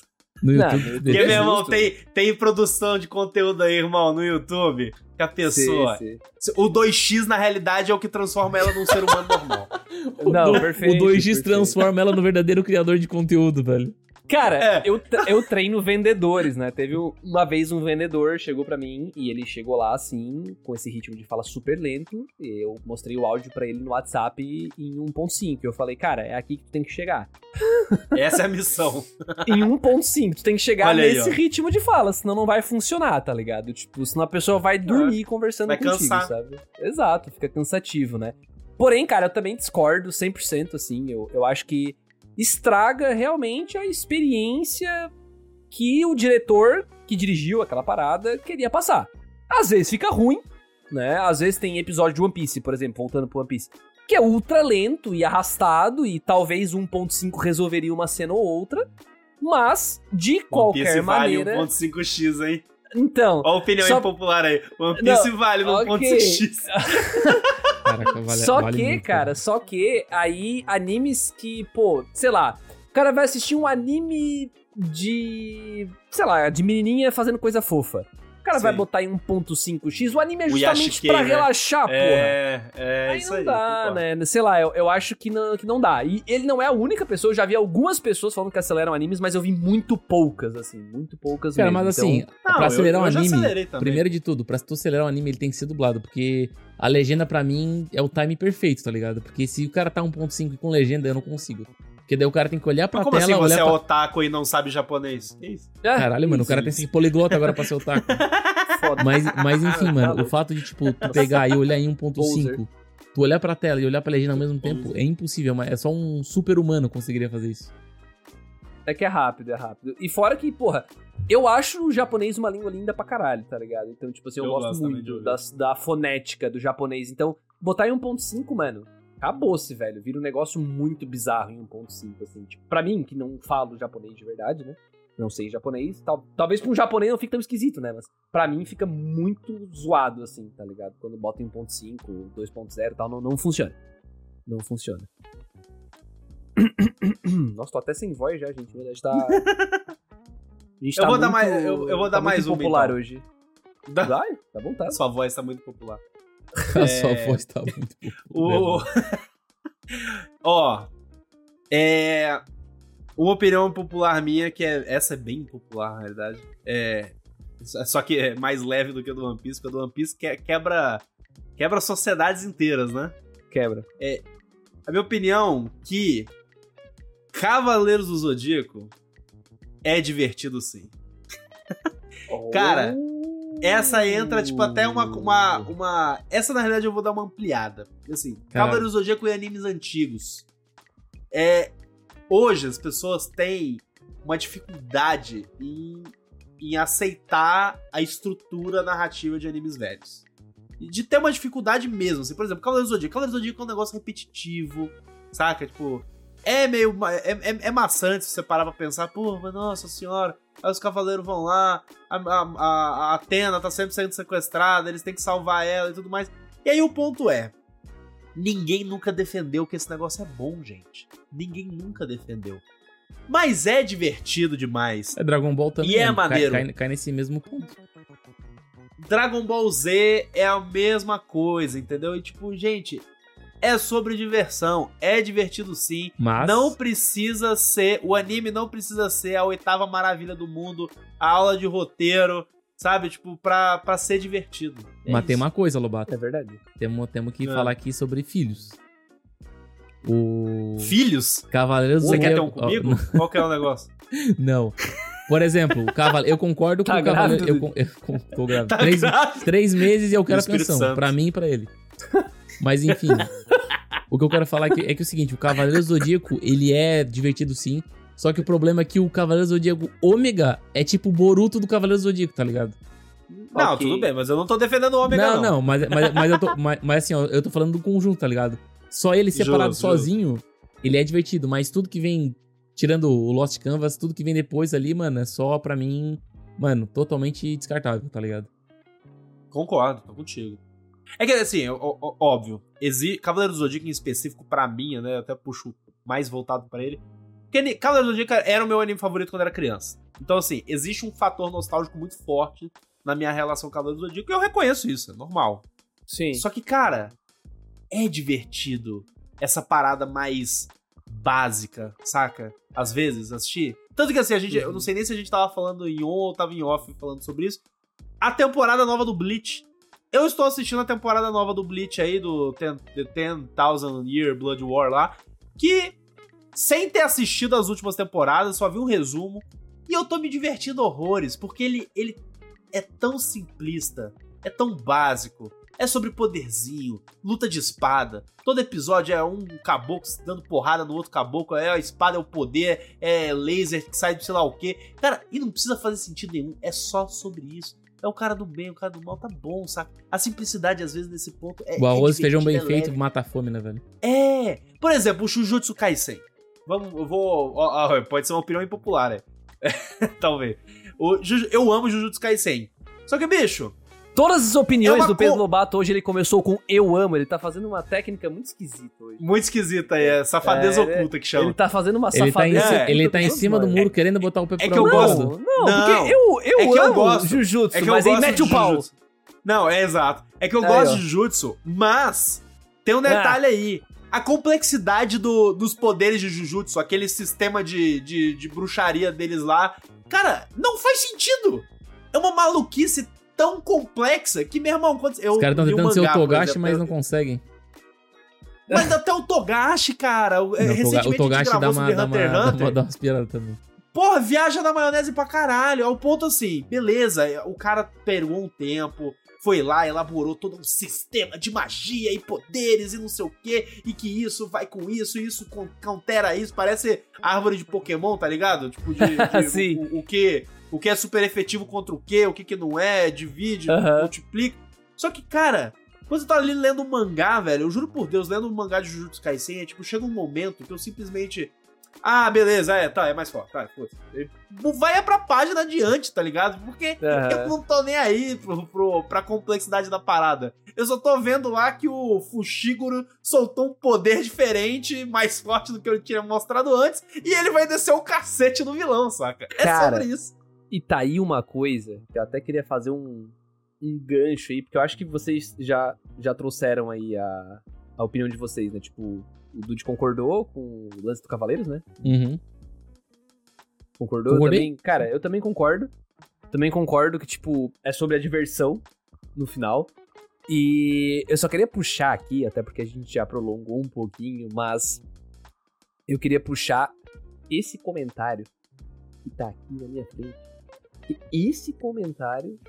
No Não, YouTube. YouTube Porque, É meu irmão, tem, tem produção de conteúdo aí, irmão, no YouTube. Que a pessoa. Sim, O 2x, na realidade, é o que transforma ela num ser humano normal. sim. O Não, do- perfeito. O 2x perfeito. transforma ela no verdadeiro criador de conteúdo, velho. Cara, É. eu, eu treino vendedores, né? Teve um- uma vez um vendedor chegou pra mim e ele chegou lá assim, com esse ritmo de fala super lento. E eu mostrei o áudio pra ele no WhatsApp em 1.5. Eu falei, cara, é aqui que tu tem que chegar. Essa é a missão. Em 1.5, tu tem que chegar Olha aí, nesse ó. ritmo de fala, senão não vai funcionar, tá ligado? Tipo, senão a pessoa vai dormir conversando Vai contigo, cansar. sabe? Exato, fica cansativo, né? Porém, cara, eu também discordo 100%, assim. Eu, eu acho que estraga realmente a experiência que o diretor que dirigiu aquela parada queria passar. Às vezes fica ruim, né? Às vezes tem episódio de One Piece, por exemplo, voltando pro One Piece, que é ultra lento e arrastado e talvez 1.5 resolveria uma cena ou outra, mas de One qualquer Piece vale maneira, 1.5x, hein? Então, Olha a opinião Só- impopular aí. One Piece vale no ok. 1.5x. Caraca, vale, só vale que, muito, cara, só que aí animes que, pô, sei lá, o cara vai assistir um anime de, sei lá, de menininha fazendo coisa fofa. O cara Sim. vai botar em 1.5x, o anime é O justamente Yashikei, pra né? relaxar, porra. É, é Aí isso não aí. dá, concordo. né? Sei lá, eu, eu acho que não, que não dá. E ele não é a única pessoa, eu já vi algumas pessoas falando que aceleram animes, mas eu vi muito poucas, assim, muito poucas Cara, mesmo. mas Então, assim, Não, pra acelerar eu um anime, primeiro de tudo, pra tu acelerar um anime, ele tem que ser dublado, porque a legenda pra mim é o time perfeito, tá ligado? Porque se o cara tá 1.5 com legenda, eu não consigo. Porque daí o cara tem que olhar pra Mas como tela, assim você olhar é pra... otaku e não sabe japonês? Que isso? ah, Caralho, mano, o isso, cara tem isso, que ser poliglota agora pra ser otaku. foda. Mas, mas enfim, mano, o fato de, tipo, tu pegar e olhar em 1.5, Poser. tu olhar pra tela e olhar pra legenda ao mesmo tempo, é impossível, mas é só um super humano conseguiria fazer isso. É que é rápido, é rápido. E fora que, porra, eu acho o japonês uma língua linda pra caralho, tá ligado? Então, tipo assim, eu, Eu gosto, gosto muito das- da, fonética do japonês. Então, botar em 1.5, mano, acabou-se, velho. Vira um negócio muito bizarro em 1.5, assim. Tipo, pra mim, que não falo japonês de verdade, né? Não sei japonês. Tal, talvez pra um japonês não fique tão esquisito, né? Mas pra mim fica muito zoado, assim, tá ligado? Quando bota em 1.5, 2.0 e tal, não, não funciona. Não funciona. Nossa, tô até sem voz já, gente. A gente tá. A gente Eu tá vou dar muito- mais- eu- eu vou tá dar muito mais uma, popular então. hoje. Da- Vai, tá bom, tá. Sua voz tá muito popular. A sua voz tá muito O... Ó, é... Uma opinião popular minha, que é... Essa é bem popular, na realidade. É... Só que é mais leve do que a do One Piece, porque a do One Piece que- quebra... Quebra sociedades inteiras, né? Quebra. A minha opinião que Cavaleiros do Zodíaco é divertido sim. Cara, Essa entra, tipo, até uma, uma, uma. Essa, na realidade, eu vou dar uma ampliada. Assim, Cara. Cavaleiros do Zodíaco e animes antigos. É. Hoje as pessoas têm uma dificuldade em, em aceitar a estrutura narrativa de animes velhos. E de ter uma dificuldade mesmo. Assim, por exemplo, Cavaleiros do Zodíaco. Cavaleiros do Zodíaco é um negócio repetitivo, saca? Tipo, é meio. É, é, é maçante se você parar pra pensar, pô, mas nossa senhora, aí os cavaleiros vão lá, a, a, a- Atena tá sempre sendo sequestrada, eles têm que salvar ela e tudo mais. E aí o ponto é: ninguém nunca defendeu que esse negócio é bom, gente. Ninguém nunca defendeu. Mas é divertido demais. É Dragon Ball também. E é né? Cai- maneiro. Cai, cai nesse mesmo ponto. Dragon Ball Z é a mesma coisa, entendeu? E tipo, gente, é sobre diversão, é divertido sim. Mas. Não precisa ser. O anime não precisa ser a oitava maravilha do mundo, a aula de roteiro, sabe? Tipo, pra, pra ser divertido. É Mas tem isso. uma coisa, Lobato. É verdade. Temos, temos que Ah. falar aqui sobre filhos. O. Filhos? Cavaleiros Você do quer ter um Zodíaco- comigo? Qual que é o negócio? Não. Por exemplo, o cavale... eu concordo Tá com o Cavaleiro. Eu, con- eu con- tô grávido. Tá três, grávido? três meses e eu quero a pensão. Santo. Pra mim e pra ele. Mas enfim. o que eu quero falar aqui é que é o seguinte: o Cavaleiro Zodíaco, ele é divertido sim. Só que o problema é que o Cavaleiro Zodíaco Ômega é tipo o Boruto do Cavaleiro Zodíaco, tá ligado? Não, Ok. tudo bem, mas eu não tô defendendo o Ômega, não, não. não, mas, mas, mas eu tô. Mas, mas assim, ó, eu tô falando do conjunto, tá ligado? Só ele separado Justo, sozinho, ele é divertido, mas tudo que vem. Tirando o Lost Canvas, tudo que vem depois ali, mano, é só pra mim. Mano, totalmente descartável, tá ligado? Concordo, tô contigo. É que, assim, ó- ó- óbvio, exi... Cavaleiro do Zodíaco em específico, pra mim, né, eu até puxo mais voltado pra ele, porque Cavaleiro do Zodíaco era o meu anime favorito quando era criança. Então, assim, existe um fator nostálgico muito forte na minha relação com Cavaleiro do Zodíaco, e eu reconheço isso, é normal. Sim. Só que, cara, é divertido essa parada mais básica, saca? Às vezes, assistir. Tanto que assim, a gente, eu não sei nem se a gente tava falando em on ou tava em off falando sobre isso. A temporada nova do Bleach. Eu estou assistindo a temporada nova do Bleach aí, do Ten- The 10,000 Year Blood War lá, que sem ter assistido as últimas temporadas, só vi um resumo, e eu tô me divertindo horrores, porque ele, ele é tão simplista, é tão básico, é sobre poderzinho, luta de espada. Todo episódio é um caboclo dando porrada no outro caboclo, é a espada é o poder, é laser que sai de sei lá o quê. Cara, e não precisa fazer sentido nenhum, é só sobre isso. É o cara do bem, o cara do mal, tá bom, saca? A simplicidade, às vezes, nesse ponto é. o arroz é feijão bem é feito leve. mata a fome, né, velho? É! Por exemplo, o Jujutsu Kaisen. Vamos, eu vou. ó, ó, pode ser uma opinião impopular, né? Talvez. O eu amo Jujutsu Kaisen. Só que, bicho, Todas as opiniões É do Pedro co- Lobato hoje ele começou com eu amo. Ele tá fazendo uma técnica muito esquisita hoje. muito esquisita aí, é safadeza É, oculta que chama. Ele tá fazendo uma Ele tá em, safadeza. É, ele tá em cima do muro querendo botar o pé é pra que eu um gosto. Não, Não. porque eu, eu É que eu amo gosto. Jujutsu, É que eu mas aí gosto mete de o pau. Jujutsu. Não, é exato. É que eu Aí, gosto ó. de Jujutsu, mas tem um detalhe aí. A complexidade do- dos poderes de Jujutsu, aquele sistema de, de, de bruxaria deles lá, cara, não faz sentido. É uma maluquice tão complexa que, meu irmão, quando eu Os caras estão o tentando ser o Togashi, exemplo, mas não conseguem. Mas até o Togashi, cara. o- Não, o recentemente o Togashi dá uma, dá, uma, dá, uma, dá piadas também. Porra, viaja na maionese pra caralho. Ao ponto assim, beleza, o cara pegou um tempo, foi lá, elaborou todo um sistema de magia e poderes e não sei o que, e que isso vai com isso, isso countera isso, parece árvore de Pokémon, tá ligado? Tipo, de, de Sim. o, o que o que é super efetivo contra o que, o que, que não é, divide, Aham. multiplica. Só que, cara, quando você tá ali lendo um mangá, velho, eu juro por Deus, lendo um mangá de Jujutsu Kaisen, é tipo, chega um momento que eu simplesmente Ah, beleza, é, tá, é mais forte. Tá, foda-se. Vai pra página adiante, tá ligado? Porque Aham. eu não tô nem aí pro, pro, pra complexidade da parada. Eu só tô vendo lá que o Fushiguro soltou um poder diferente, mais forte do que eu tinha mostrado antes, e ele vai descer o cacete no vilão, saca? É Cara, sobre isso. E tá aí uma coisa que eu até queria fazer um, um gancho aí, porque eu acho que vocês já, já trouxeram aí a, a opinião de vocês, né? Tipo, o Dude concordou com o lance do Cavaleiros, né? Uhum. Concordou? Concordei. Também, cara, eu também concordo. Também concordo que, tipo, é sobre a diversão no final. E eu só queria puxar aqui, até porque a gente já prolongou um pouquinho, mas eu queria puxar esse comentário que tá aqui na minha frente. E esse comentário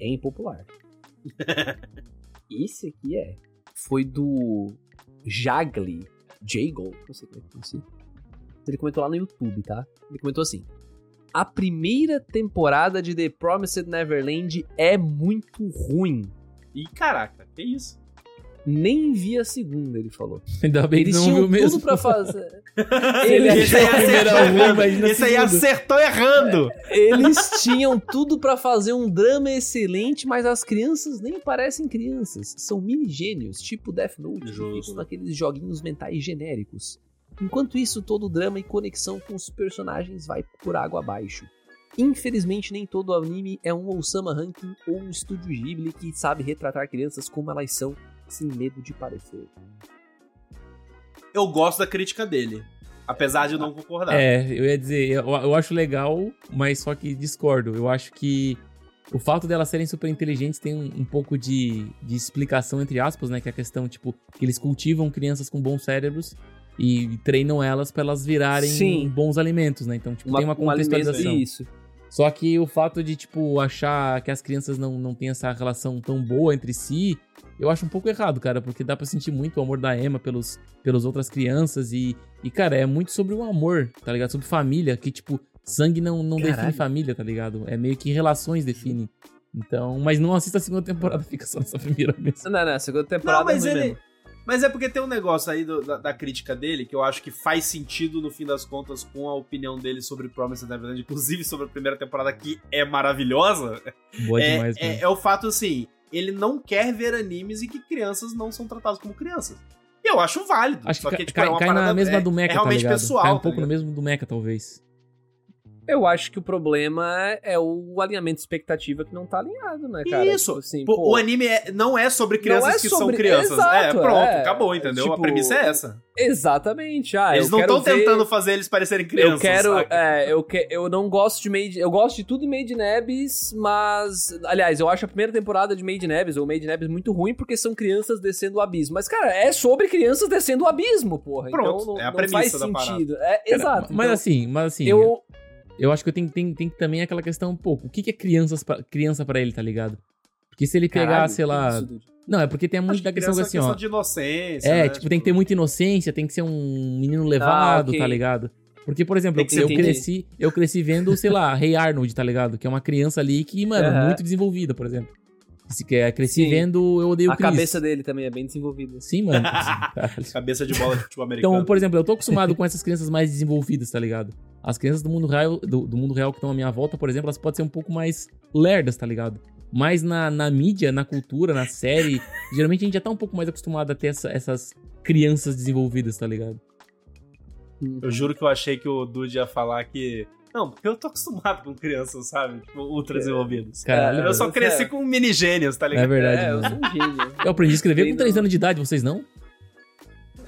é impopular. esse aqui é. Foi do Jagli. Jagol, não sei como é que pronuncia. Ele comentou lá no YouTube, tá? Ele comentou assim: A primeira temporada de The Promised Neverland é muito ruim. Ih, caraca, que isso? Nem vi a segunda, ele falou. Ainda bem que Eles não tinham viu tudo mesmo. pra fazer. Ele Eles, achou a primeira acertou ruim, Esse aí acertou errando. eles tinham tudo pra fazer um drama excelente, mas as crianças nem parecem crianças. São mini gênios, tipo Death Note, que Justo. ficam naqueles joguinhos mentais genéricos. Enquanto isso, todo o drama e conexão com os personagens vai por água abaixo. Infelizmente, nem todo anime é um Osama Ranking ou um estúdio Ghibli que sabe retratar crianças como elas são, sem medo de parecer. Eu gosto da crítica dele. Apesar de eu não concordar. É, eu ia dizer, eu, eu acho legal, mas só que discordo. Eu acho que o fato delas serem super inteligentes tem um, um pouco de, de explicação, entre aspas, né? Que é a questão, tipo, que eles cultivam crianças com bons cérebros e treinam elas pra elas virarem Sim. bons alimentos, né? Então, tipo, tem uma um alimento- contextualização. Isso. Só que o fato de, tipo, achar que as crianças não, não têm essa relação tão boa entre si, eu acho um pouco errado, cara, porque dá pra sentir muito o amor da Emma pelos, pelas outras crianças e, e, cara, é muito sobre o amor, tá ligado? Sobre família, que, tipo, sangue não, não define família, tá ligado? É meio que relações definem. Então, mas não assista a segunda temporada, fica só nessa primeira mesmo. Não, não, a segunda temporada Não, mas é ruim ele. mesmo. Mas é porque tem um negócio aí do- da, da crítica dele que eu acho que faz sentido no fim das contas com a opinião dele sobre Promised Neverland, inclusive sobre a primeira temporada que é maravilhosa. Boa é, demais, é, né? é o fato assim, ele não quer ver animes e que crianças não são tratadas como crianças. E eu acho válido. Acho só que, que, tipo, cai, é cai na mesma é- do Mecha, é realmente tá pessoal. cai um tá pouco no ligado? mesmo do Mecha, talvez. Eu acho que o problema é o alinhamento de expectativa que não tá alinhado, né, cara? Isso. Tipo assim, Pô, pô, o anime é- não é sobre crianças é que sobre- são crianças. Exato, é, pronto, é. acabou, entendeu? Tipo, a premissa é essa. Exatamente. Ah, Eles eu não estão ver- tentando fazer eles parecerem crianças. Eu quero. saca? É, eu, que, eu não gosto de Made. Eu gosto de tudo em Made in Abyss, mas. Aliás, eu acho a primeira temporada de Made in Abyss, ou Made in Abyss, muito ruim porque são crianças descendo o abismo. Mas, cara, é sobre crianças descendo o abismo, porra. Pronto, então não, é a não premissa faz da parada. sentido. É, exato. Mas então, assim, mas assim, eu. Eu acho que tem, tem, tem também aquela questão, pô, o que, que é crianças pra, criança pra ele, tá ligado? Porque se ele pegar, Caralho, sei lá. Não, é porque tem muito da que questão é assim, questão ó. de inocência. É, né? tipo, tem que ter muita inocência, tem que ser um menino levado, Ah, ok. tá ligado? Porque, por exemplo, eu, eu cresci, eu cresci vendo, sei lá, Rei Arnold, tá ligado? Que é uma criança ali que, mano, Aham. muito desenvolvida, por exemplo. Se quer, cresci Sim. vendo Eu Odeio A Chris. cabeça dele também é bem desenvolvida. Sim, mano. Cabeça de bola de futebol americano. Então, por exemplo, eu tô acostumado com essas crianças mais desenvolvidas, tá ligado? As crianças do mundo real, do, do mundo real que estão à minha volta, por exemplo, elas podem ser um pouco mais lerdas, tá ligado? Mas na, na mídia, na cultura, na série, geralmente a gente já tá um pouco mais acostumado a ter essa- essas crianças desenvolvidas, tá ligado? Eu juro que eu achei que o Dude ia falar que. Não, porque eu tô acostumado com crianças, sabe? Tipo, ultra desenvolvidas. Caralho, Eu só É. cresci com mini gênios, tá é ligado? verdade, É, eu sou um gênio. Eu aprendi a escrever com Bem 3 não. anos de idade, vocês não?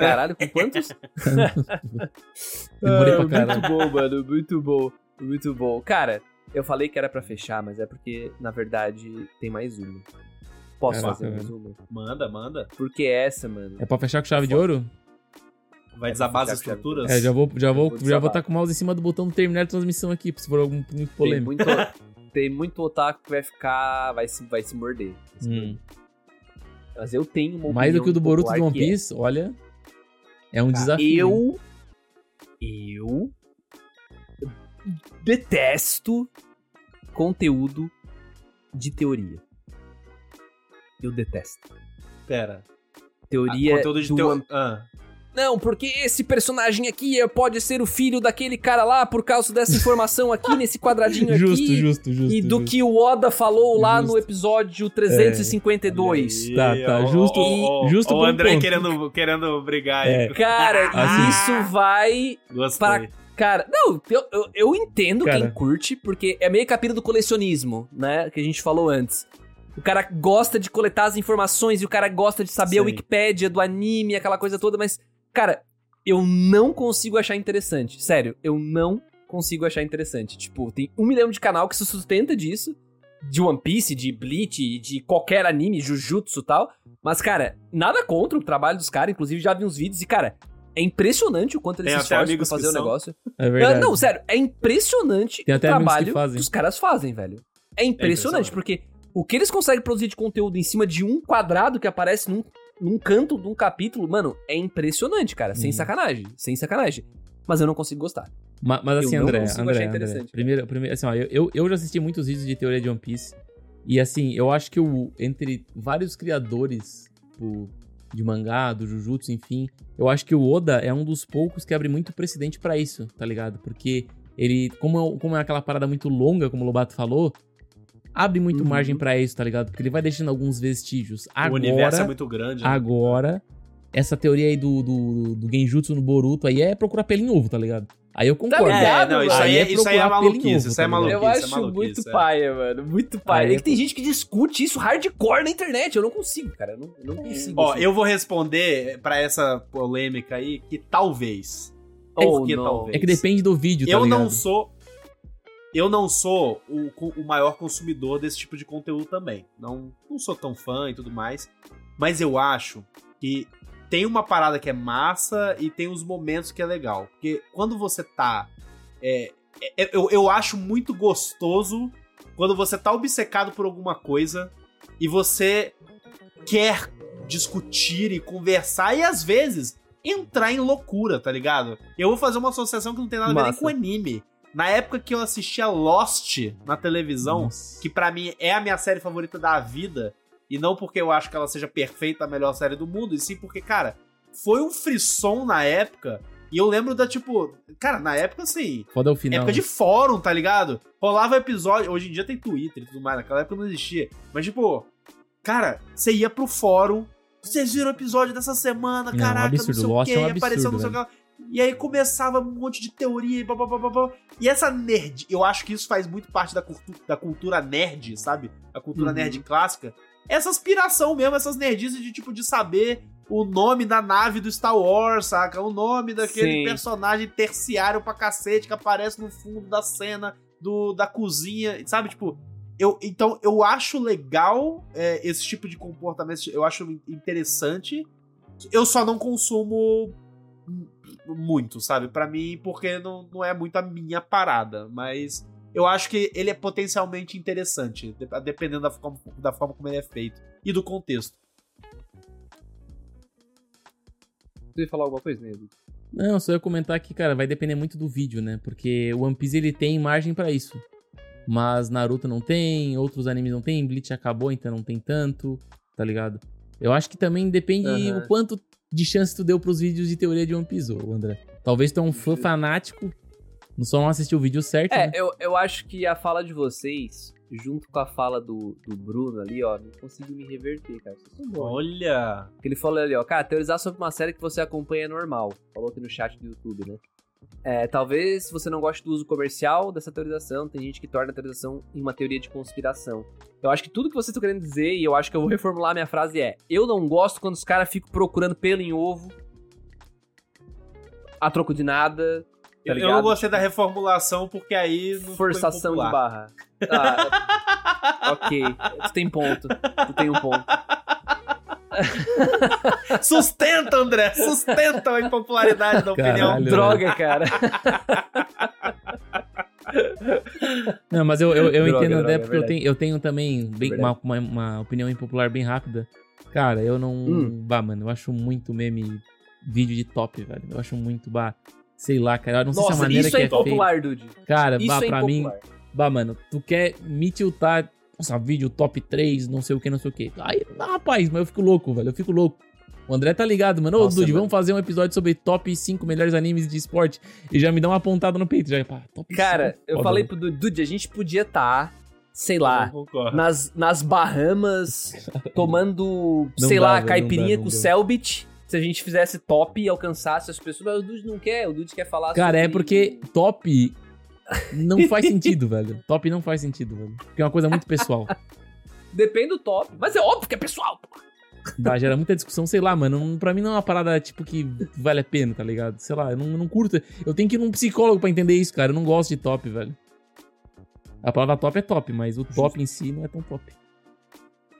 Caralho, com quantos? Demorei pra Ah, caralho. Muito bom, mano. Muito bom. Muito bom. Cara, eu falei que era pra fechar, mas é porque, na verdade, tem mais uma. Posso Caraca, fazer mais velho. uma? Manda, manda. Porque essa, mano. É pra fechar com chave de ouro? Vai É, desabar as estruturas? É, já vou já vou, vou já vou estar com o mouse em cima do botão do terminar a transmissão aqui, se for algum muito Tem polêmico. muito, tem muito otaku que vai ficar. Vai se, vai se morder. Vai se Hum. morder. Mas eu tenho uma Mais do que o do Boruto do One que é- Piece, olha. É um desafio. hein? Eu. Eu. Detesto conteúdo de teoria. Eu detesto. Pera. Teoria Ah, conteúdo de do teu... One- Ah. Não, porque esse personagem aqui é- pode ser o filho daquele cara lá por causa dessa informação aqui nesse quadradinho Justo, aqui. justo, justo. e do justo. que o Oda falou lá no Justo. episódio 352. Olha Tá, aí, tá, justo- ó, ó, justo O André ponto. querendo, querendo brigar aí. É. Cara, Assim. isso vai Gostei. para Cara, não, eu, eu, eu entendo Cara. quem curte, porque é meio capítulo do colecionismo, né? Que a gente falou antes. O cara gosta de coletar as informações e o cara gosta de saber a Sim. Wikipédia do anime, aquela coisa toda, mas, cara, eu não consigo achar interessante. Sério, eu não consigo achar interessante. Tipo, tem um milhão de canal que se sustenta disso. De One Piece, de Bleach, de qualquer anime, Jujutsu e tal. Mas, cara, nada contra o trabalho dos caras. Inclusive, já vi uns vídeos e, cara, é impressionante o quanto eles Tem se esforçam pra fazer que o negócio. É verdade. Ah, Não, sério, é impressionante Tem o até amigos que trabalho fazem. os caras fazem, velho. É impressionante, impressionante. porque o que eles conseguem produzir de conteúdo em cima de um quadrado que aparece num, num canto de um capítulo, mano, é impressionante, cara. Sem Hum. sacanagem, sem sacanagem. Mas eu não consigo gostar. Ma- Mas, assim, Eu André, André, André, primeiro, primeiro, assim, ó, eu, eu, já assisti muitos vídeos de teoria de One Piece. E assim, eu acho que o, entre vários criadores tipo, de mangá, do Jujutsu, enfim, eu acho que o Oda é um dos poucos que abre muito precedente pra isso, tá ligado? Porque ele, como é, como é aquela parada muito longa, como o Lobato falou, abre muito Uhum. margem pra isso, tá ligado? Porque ele vai deixando alguns vestígios. o Agora, universo é muito grande. né? agora, essa teoria aí do, do, do Genjutsu no Boruto aí é procurar pelo em ovo, tá ligado? Aí eu concordo. ligado? É, não, isso aí, Aí é, é isso aí é maluquice. ovo, Isso aí é tá maluquice. eu é acho maluquice, muito é. paia, mano. Muito paia. É que tem gente que discute isso hardcore na internet. Eu não consigo, cara. Eu não, eu não consigo. Ó, assim. eu vou responder pra essa polêmica aí que talvez. Por que não. talvez? É que depende do vídeo, tá eu ligado? não sou. Eu não sou o, o maior consumidor desse tipo de conteúdo também. Não, não sou tão fã e tudo mais. Mas eu acho que tem uma parada que é massa e tem os momentos que é legal. Porque quando você tá. é, é, eu, eu acho muito gostoso quando você tá obcecado por alguma coisa e você quer discutir e conversar e às vezes entrar em loucura, tá ligado? Eu vou fazer uma associação que não tem nada a ver nem com anime. Na época que eu assistia Lost na televisão, Nossa. que pra mim é a minha série favorita da vida, e não porque eu acho que ela seja perfeita, a melhor série do mundo, e sim porque, cara, foi um frisson na época, e eu lembro da, tipo, cara, na época, assim, Foda é o final. época de fórum, tá ligado? Rolava episódio, hoje em dia tem Twitter e tudo mais, naquela época não existia, mas, tipo, cara, você ia pro fórum, vocês viram o episódio dessa semana, Não, caraca, absurdo, não sei o Lost que, é um absurdo, apareceu não sei o que lá. E aí começava um monte de teoria e blá, blá, blá, blá, blá. E essa nerd, eu acho que isso faz muito parte da, cultu da cultura nerd, sabe? A cultura Uhum. nerd clássica. Essa aspiração mesmo, essas nerdices de tipo de saber o nome da nave do Star Wars, saca? O nome daquele Sim. personagem terciário pra cacete que aparece no fundo da cena do, da cozinha, sabe? Tipo, eu, então eu acho legal é, esse tipo de comportamento, eu acho interessante. Eu só não consumo muito, sabe? Pra mim, porque não, não é muito a minha parada. Mas eu acho que ele é potencialmente interessante, de- dependendo da forma, da forma como ele é feito e do contexto. Você ia falar alguma coisa, Nego? Não, só ia comentar que, cara, vai depender muito do vídeo, né? Porque o One Piece ele tem margem pra isso. Mas Naruto não tem, outros animes não tem, Bleach acabou, então não tem tanto, tá ligado? Eu acho que também depende Aham. o quanto de chance tu deu pros vídeos de teoria de One Piece, André. Talvez tu é um fã fanático, não só não assistiu o vídeo certo, É, né? eu, eu acho que a fala de vocês, junto com a fala do, do Bruno ali, ó, não conseguiu me reverter, cara. Vocês são bons. Olha! Porque ele falou ali, ó, cara, teorizar sobre uma série que você acompanha é normal. Falou aqui no chat do YouTube, né? É, talvez você não goste do uso comercial dessa teorização, tem gente que torna a teorização em uma teoria de conspiração. Eu acho que tudo que vocês estão querendo dizer, e eu acho que eu vou reformular minha frase é: eu não gosto quando os caras ficam procurando pelo em ovo, a troco de nada, tá eu, não gostei da reformulação porque aí forçação de barra. Ah, ok, tu tem ponto, tu tem um ponto. Sustenta, André! Sustenta a impopularidade da opinião. Caralho. Droga, cara. Não, mas eu, eu, eu Droga, entendo droga, até é porque eu verdade. tenho, eu tenho também bem- É uma, uma, uma opinião impopular bem rápida. Cara, eu não. Hum. Bah, mano, eu acho muito meme vídeo de top, velho. Eu acho muito, bah. Sei lá, cara. Eu não sei se a Nossa, maneira isso que é é impopular, Dude. Cara, Isso bah, é pra mim. impopular. Bah, mano, tu quer me tiltar. Nossa, vídeo top 3, não sei o que, não sei o que. Aí, ah, rapaz, mas eu fico louco, velho. Eu fico louco. O André tá ligado, mano. Ô, Nossa, Dude, mano. vamos fazer um episódio sobre top 5 melhores animes de esporte. E já me dá uma pontada no peito. Já, pá, top Cara, 5, eu foda, falei mano. pro Dude, Dude, a gente podia estar, sei lá, nas, nas Bahamas, tomando, Não sei dá, lá, velho, caipirinha não dá, não com. Selbit. Se a gente fizesse top e alcançasse as pessoas, mas o Dude não quer, o Dude quer falar Cara, é sobre- porque top não faz sentido, velho. Top não faz sentido, velho. Porque é uma coisa muito pessoal. Depende do top. Mas é óbvio que é pessoal, pô. Dá, gera muita discussão, sei lá, mano. Pra mim não é uma parada, tipo, que vale a pena, tá ligado? Sei lá, eu não, eu não curto. Eu tenho que ir num psicólogo pra entender isso, cara. Eu não gosto de top, velho. A palavra top é top, mas o top em si não é tão top.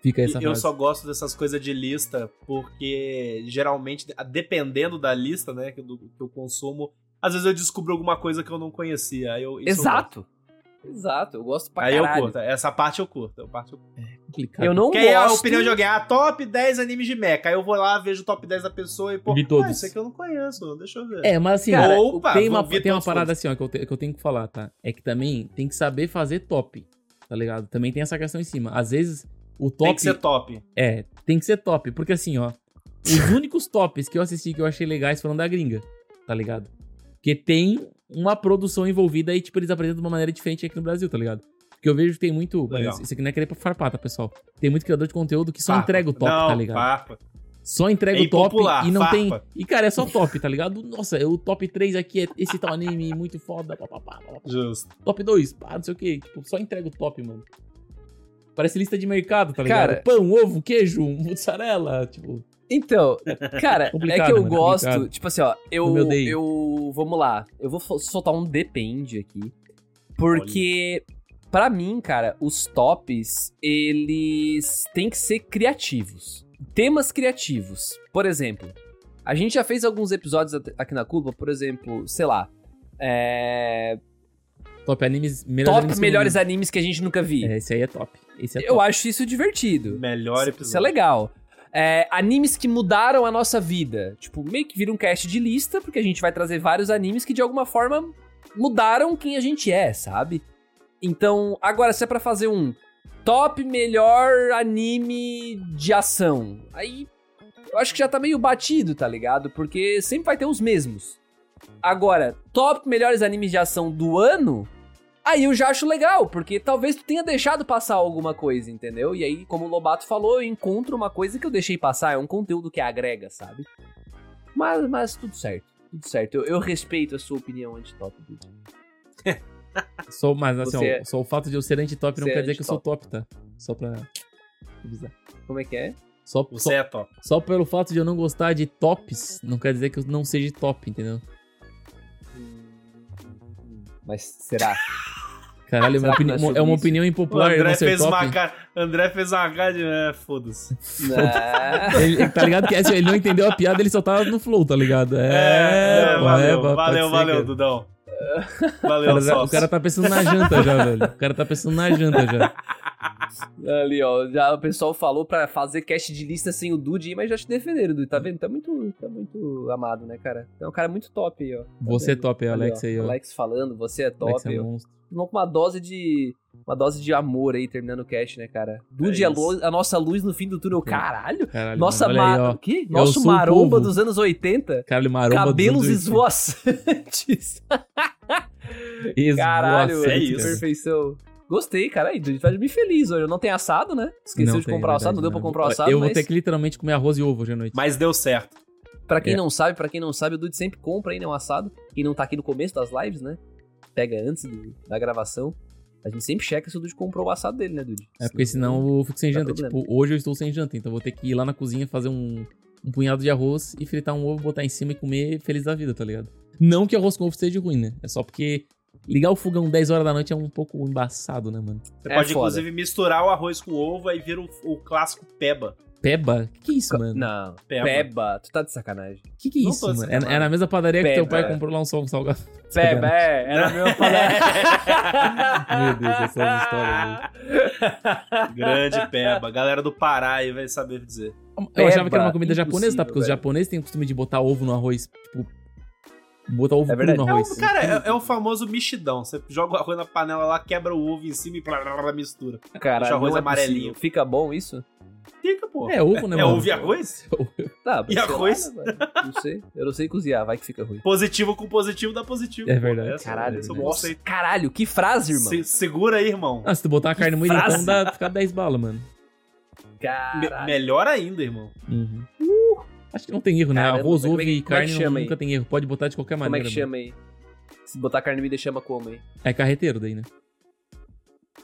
Fica essa E eu frase. só gosto dessas coisas de lista porque geralmente, dependendo da lista, né, que eu, que eu consumo, às vezes eu descubro alguma coisa que eu não conhecia. Aí eu, isso eu Exato. Exato, eu gosto gosto. pra Aí eu caralho. curto. Essa parte eu curto. Essa parte eu curto. complicado. Eu não Porque aí a gosto... opinião de alguém, ah, top 10 animes de mecha. Aí eu vou lá, vejo o top 10 da pessoa e, pô, Vi todos. ah, isso aqui eu não conheço, deixa eu ver. É, mas assim, Cara, ó, opa, tem uma, tem uma parada todos. assim, ó, que eu, te- que eu tenho que falar, tá? É que também tem que saber fazer top, tá ligado? Também tem essa questão em cima. Às vezes, o top... Tem que ser top. É, tem que ser top, porque assim, ó, os únicos tops que eu assisti que eu achei legais foram da gringa, tá ligado? Porque tem uma produção envolvida e, tipo, eles apresentam de uma maneira diferente aqui no Brasil, tá ligado? Porque eu vejo que tem muito. Legal. Isso aqui não é querer pra farpar, tá, pessoal? Tem muito criador de conteúdo que só Farpa. entrega o top, não, tá ligado? farpa. Só entrega É o top e não farpa. tem. E, cara, é só top, tá ligado? Nossa, o top 3 aqui é esse tal anime muito foda. Justo. Top 2, pá, não sei o que. Tipo, só entrega o top, mano. Parece lista de mercado, tá ligado? Cara- Pão, ovo, queijo, mussarela, tipo. Então, cara, é que eu mano, é gosto, complicado. tipo assim, ó, eu, Eu vamos lá, eu vou soltar um depende aqui, porque pra mim, cara, os tops, eles têm que ser criativos, temas criativos. Por exemplo, a gente já fez alguns episódios aqui na Culpa, por exemplo, sei lá, é, Top animes, melhores top animes melhores animes que a gente nunca viu. É, esse aí é top. Esse é eu top. acho isso divertido. Melhor episódio. Isso é legal. É, animes que mudaram a nossa vida. Tipo, meio que vira um cast de lista, porque a gente vai trazer vários animes que de alguma forma mudaram quem a gente é, sabe? Então, agora, se é pra fazer um top melhor anime de ação, aí eu acho que já tá meio batido, tá ligado? Porque sempre vai ter os mesmos. Agora, top melhores animes de ação do ano, Aí eu já acho legal, porque talvez tu tenha deixado passar alguma coisa, entendeu? E aí, como o Lobato falou, eu encontro uma coisa que eu deixei passar, é um conteúdo que agrega, sabe? Mas, mas tudo certo, tudo certo. Eu, eu respeito a sua opinião anti-top. Só, mas assim, ó, é- só o fato de eu ser anti-top não é quer dizer que eu sou top, tá? Só pra avisar. Como é que é? Só, Você só, é top. só pelo fato de eu não gostar de tops, não quer dizer que eu não seja top, entendeu? Mas será? Caralho, é uma opini- é é uma opinião O impopular eu André fez, top. uma cara, André fez uma cara de. É, foda-se. Não. Ele, tá ligado que assim, ele não entendeu a piada, ele só tava no flow, tá ligado? É, pô, valeu, pode valeu, ser, valeu, cara. Dudão. O Valeu, cara, sócio. o cara tá pensando na janta já, velho. O cara tá pensando na janta já. Ali, ó, já o pessoal falou pra fazer cast de lista sem o Dude, mas já te defenderam, Dude, tá vendo? Tá muito, tá muito amado, né, cara? É um cara muito top aí, ó. Tá Você é vendo? top, é Ali, Alex aí, ó. Alex falando, você é top. Alex é monstro. Vamos com uma dose de. Uma dose de amor aí, terminando o cast, né, cara? Dude É é, isso. lu- a nossa luz no fim do túnel. Caralho! Caralho, Nossa, aí, ma... Eu Nosso maromba povo. dos anos 80. Caralho, maromba cabelos dos anos 80. esvoaçantes. Esvoaçante, Caralho, é isso. perfeição. Gostei, cara. Aí, Dude, faz me feliz hoje. Eu não tenho assado, né? Esqueceu Não de tem, comprar o assado, não verdade, deu pra comprar o Ó, assado, Eu mas... vou ter que literalmente comer arroz e ovo hoje à noite. Mas deu certo. Pra quem É. não sabe, pra quem não sabe, o Dude sempre compra aí, né, um assado. Quem não tá aqui no começo das lives, né? Pega antes do- da gravação. A gente sempre checa se o Dude comprou o assado dele, né, Dude? É porque senão eu fico sem janta. Tipo, hoje eu estou sem janta, então eu vou ter que ir lá na cozinha fazer um, um punhado de arroz e fritar um ovo, botar em cima e comer feliz da vida, tá ligado? Não que arroz com ovo seja ruim, né? É só porque ligar o fogão 10 horas da noite é um pouco embaçado, né, mano? Você É pode, foda. inclusive, misturar o arroz com o ovo aí vira o, o clássico peba. Peba? Que que é isso, mano? Não, Peba. Peba. Tu tá de sacanagem. Que que é Não isso, mano? É, sacanagem. é na mesma padaria que teu Peba. pai comprou lá um sal- salgado. Peba, é. Era a mesma Meu Deus, essas histórias, velho. Grande peba. Galera do Pará aí vai saber dizer. Eu achava que era uma Peba, comida japonesa, tá? Porque os impossível, japoneses têm o costume de botar ovo no arroz, tipo, Botar ovo É verdade. no É arroz. o, cara, é, é o famoso mexidão. Você joga o arroz na panela lá, quebra o ovo em cima e blá, blá, blá, mistura. Cara, Deixa o arroz é amarelinho. possível. Fica bom isso? Fica, pô. É ovo, né, É mano? ovo e arroz? Tá, E sei lá, arroz? né, não sei. Eu não sei cozinhar, vai que fica ruim. Positivo com positivo dá positivo. É verdade. Essa- Caralho, é nossa, caralho, que frase, irmão. Se- segura aí, irmão. Ah, se tu botar a carne moída, então dá ficar 10 balas, mano. Me- Caralho. melhor ainda, irmão. Uhum. Acho que não tem erro, né? Caramba, Arroz, como ovo é e como é carne chama não- aí? nunca tem erro. Pode botar de qualquer Como é maneira. que chama aí? Se botar carne moída, chama como aí? É carreteiro daí, né?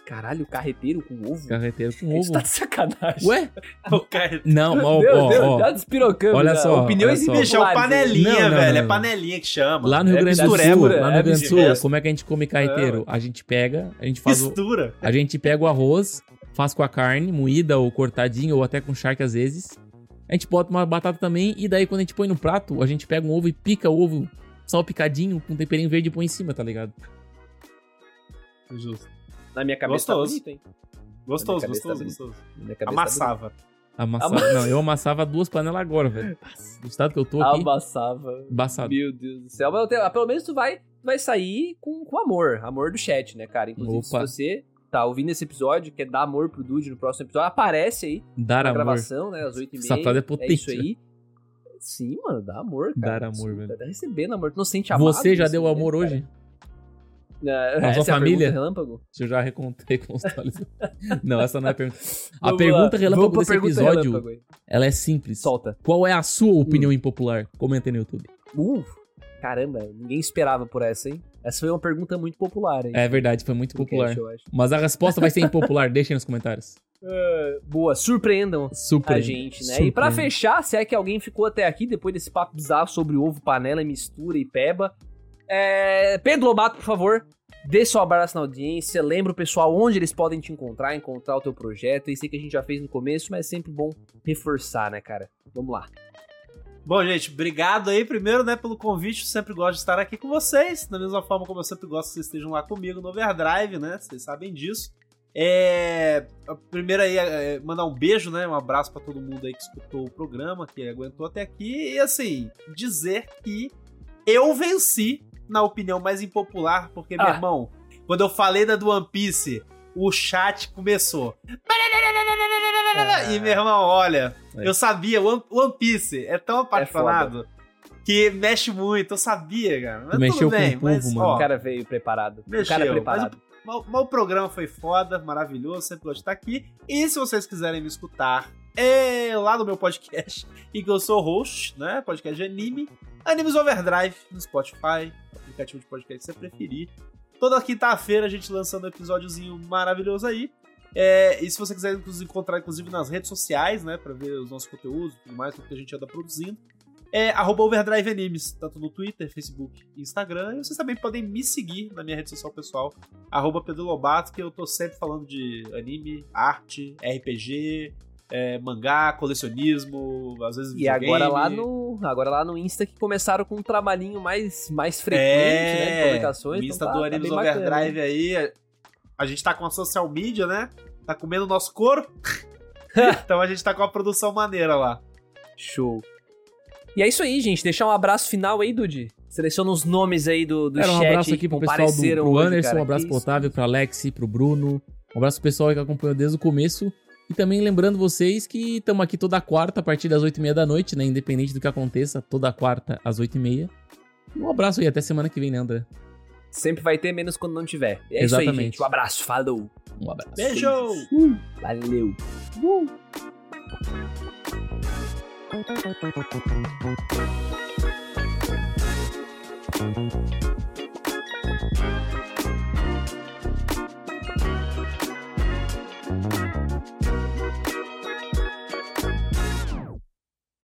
Caralho, carreteiro com ovo? Carreteiro com Isso ovo. tá de sacanagem. Ué? O cara... Não, ó, Meu ó, Deus, ó. já despirocamos. Olha só, Opiniões olha só. Bicho, é o panelinha, Não, não, velho. não, É não. panelinha que chama. Lá no Rio é Grande do Sul, lá no é Rio Grande do Sul, como é que a gente come carreteiro? A gente pega, a gente faz o, Mistura. a gente pega o arroz, faz com a carne moída ou cortadinha ou até com charque às vezes. A gente bota uma batata também e daí quando a gente põe no prato, a gente pega um ovo e pica o ovo só picadinho com temperinho verde e põe em cima, tá ligado? Justo. Na minha cabeça Gostoso. tá bonito, hein? Gostoso, gostoso, tá gostoso. Na minha cabeça Amassava. Amassava. Não, eu amassava duas panelas agora, velho. Do estado que eu tô Tá aqui. Amassava. embaçado. Meu Deus do céu. Mas tenho- pelo menos tu vai, vai sair com, com amor. Amor do chat, né, cara? Inclusive, Opa. se você tá ouvindo esse episódio, quer dar amor pro Dude no próximo episódio, aparece aí Dar na amor. gravação, né? Às 8h30. Essa frase é potente, isso aí. Sim, mano, dá amor, cara. Dar amor, velho. Tá recebendo amor. Tu não sente amado? Você já deu momento, amor cara? hoje? É, Com a essa sua é família? relâmpago? Se eu já recontei com os. Não, essa não é a pergunta. A Vamos pergunta lá. relâmpago Vamos desse pergunta episódio, relâmpago ela é simples. Solta. Qual é a sua opinião impopular? Comenta aí no YouTube. Uh, caramba, ninguém esperava por essa, hein? Essa foi uma pergunta muito popular, hein? É verdade, foi muito popular. acho. Mas a resposta vai ser impopular, deixem nos comentários. Boa, surpreendam Super. a gente, né? E pra fechar, se é que alguém ficou até aqui, depois desse papo bizarro sobre ovo, panela, mistura e peba, é... Pedro Lobato, por favor, dê seu abraço na audiência, lembra o pessoal onde eles podem te encontrar, encontrar o teu projeto, isso aí que a gente já fez no começo, mas é sempre bom reforçar, né, cara? Vamos lá. Bom, gente, obrigado aí primeiro, né, pelo convite. Eu sempre gosto de estar aqui com vocês, da mesma forma como eu sempre gosto que vocês estejam lá comigo no Overdrive, né? Vocês sabem disso. É, primeiro aí, é, mandar um beijo, né? Um abraço pra todo mundo aí que escutou o programa, que aguentou até aqui. E assim, dizer que eu venci na opinião mais impopular, porque, meu Ah. irmão, quando eu falei da do One Piece, o chat começou. E, meu irmão, olha, É. eu sabia, One, One Piece é tão apaixonado que mexe muito, eu sabia, cara. Mas mexeu bem, com o povo, mas, mano. ó, O cara veio preparado. o Mexeu, cara é mas preparado. mas, mas o programa foi foda, maravilhoso, sempre gosto de estar aqui. E se vocês quiserem me escutar, é lá no meu podcast, em que eu sou host, né? Podcast de anime, Animes Overdrive, no Spotify, aplicativo de podcast que você preferir. Toda quinta-feira a gente lançando um episódiozinho maravilhoso aí. É, e se você quiser nos encontrar, inclusive, nas redes sociais, né? Pra ver os nossos conteúdos e tudo mais, tudo que a gente anda produzindo. É arroba Overdrive Animes, tanto no Twitter, Facebook e Instagram. E vocês também podem me seguir na minha rede social pessoal, arroba Pedro Lobato, que eu tô sempre falando de anime, arte, RPG, é, mangá, colecionismo, às vezes E agora lá no, agora lá no Insta que começaram com um trabalhinho mais, mais frequente, é, né, de publicações. Insta então tá- do tá Animes bacana, Overdrive aí. A gente tá com a social media, né? Tá comendo o nosso couro. então a gente tá com a produção maneira lá. Show. E é isso aí, gente. Deixar um abraço final aí, Dude. Seleciona os nomes aí do, do Era um chat abraço aí aqui pro pessoal do pro hoje, Anderson, cara. um abraço pro. Otávio, pro Alex, pro Bruno. Um abraço pro pessoal que acompanhou desde o começo. E também lembrando vocês que estamos aqui toda quarta, a partir das 8h30 da noite, né? Independente do que aconteça, toda quarta às 8h30. Um abraço aí, até semana que vem, né, André? Sempre vai ter, menos quando não tiver. É isso aí, Exatamente. gente. Um abraço. Falou. Um abraço. Beijo! Valeu. Thank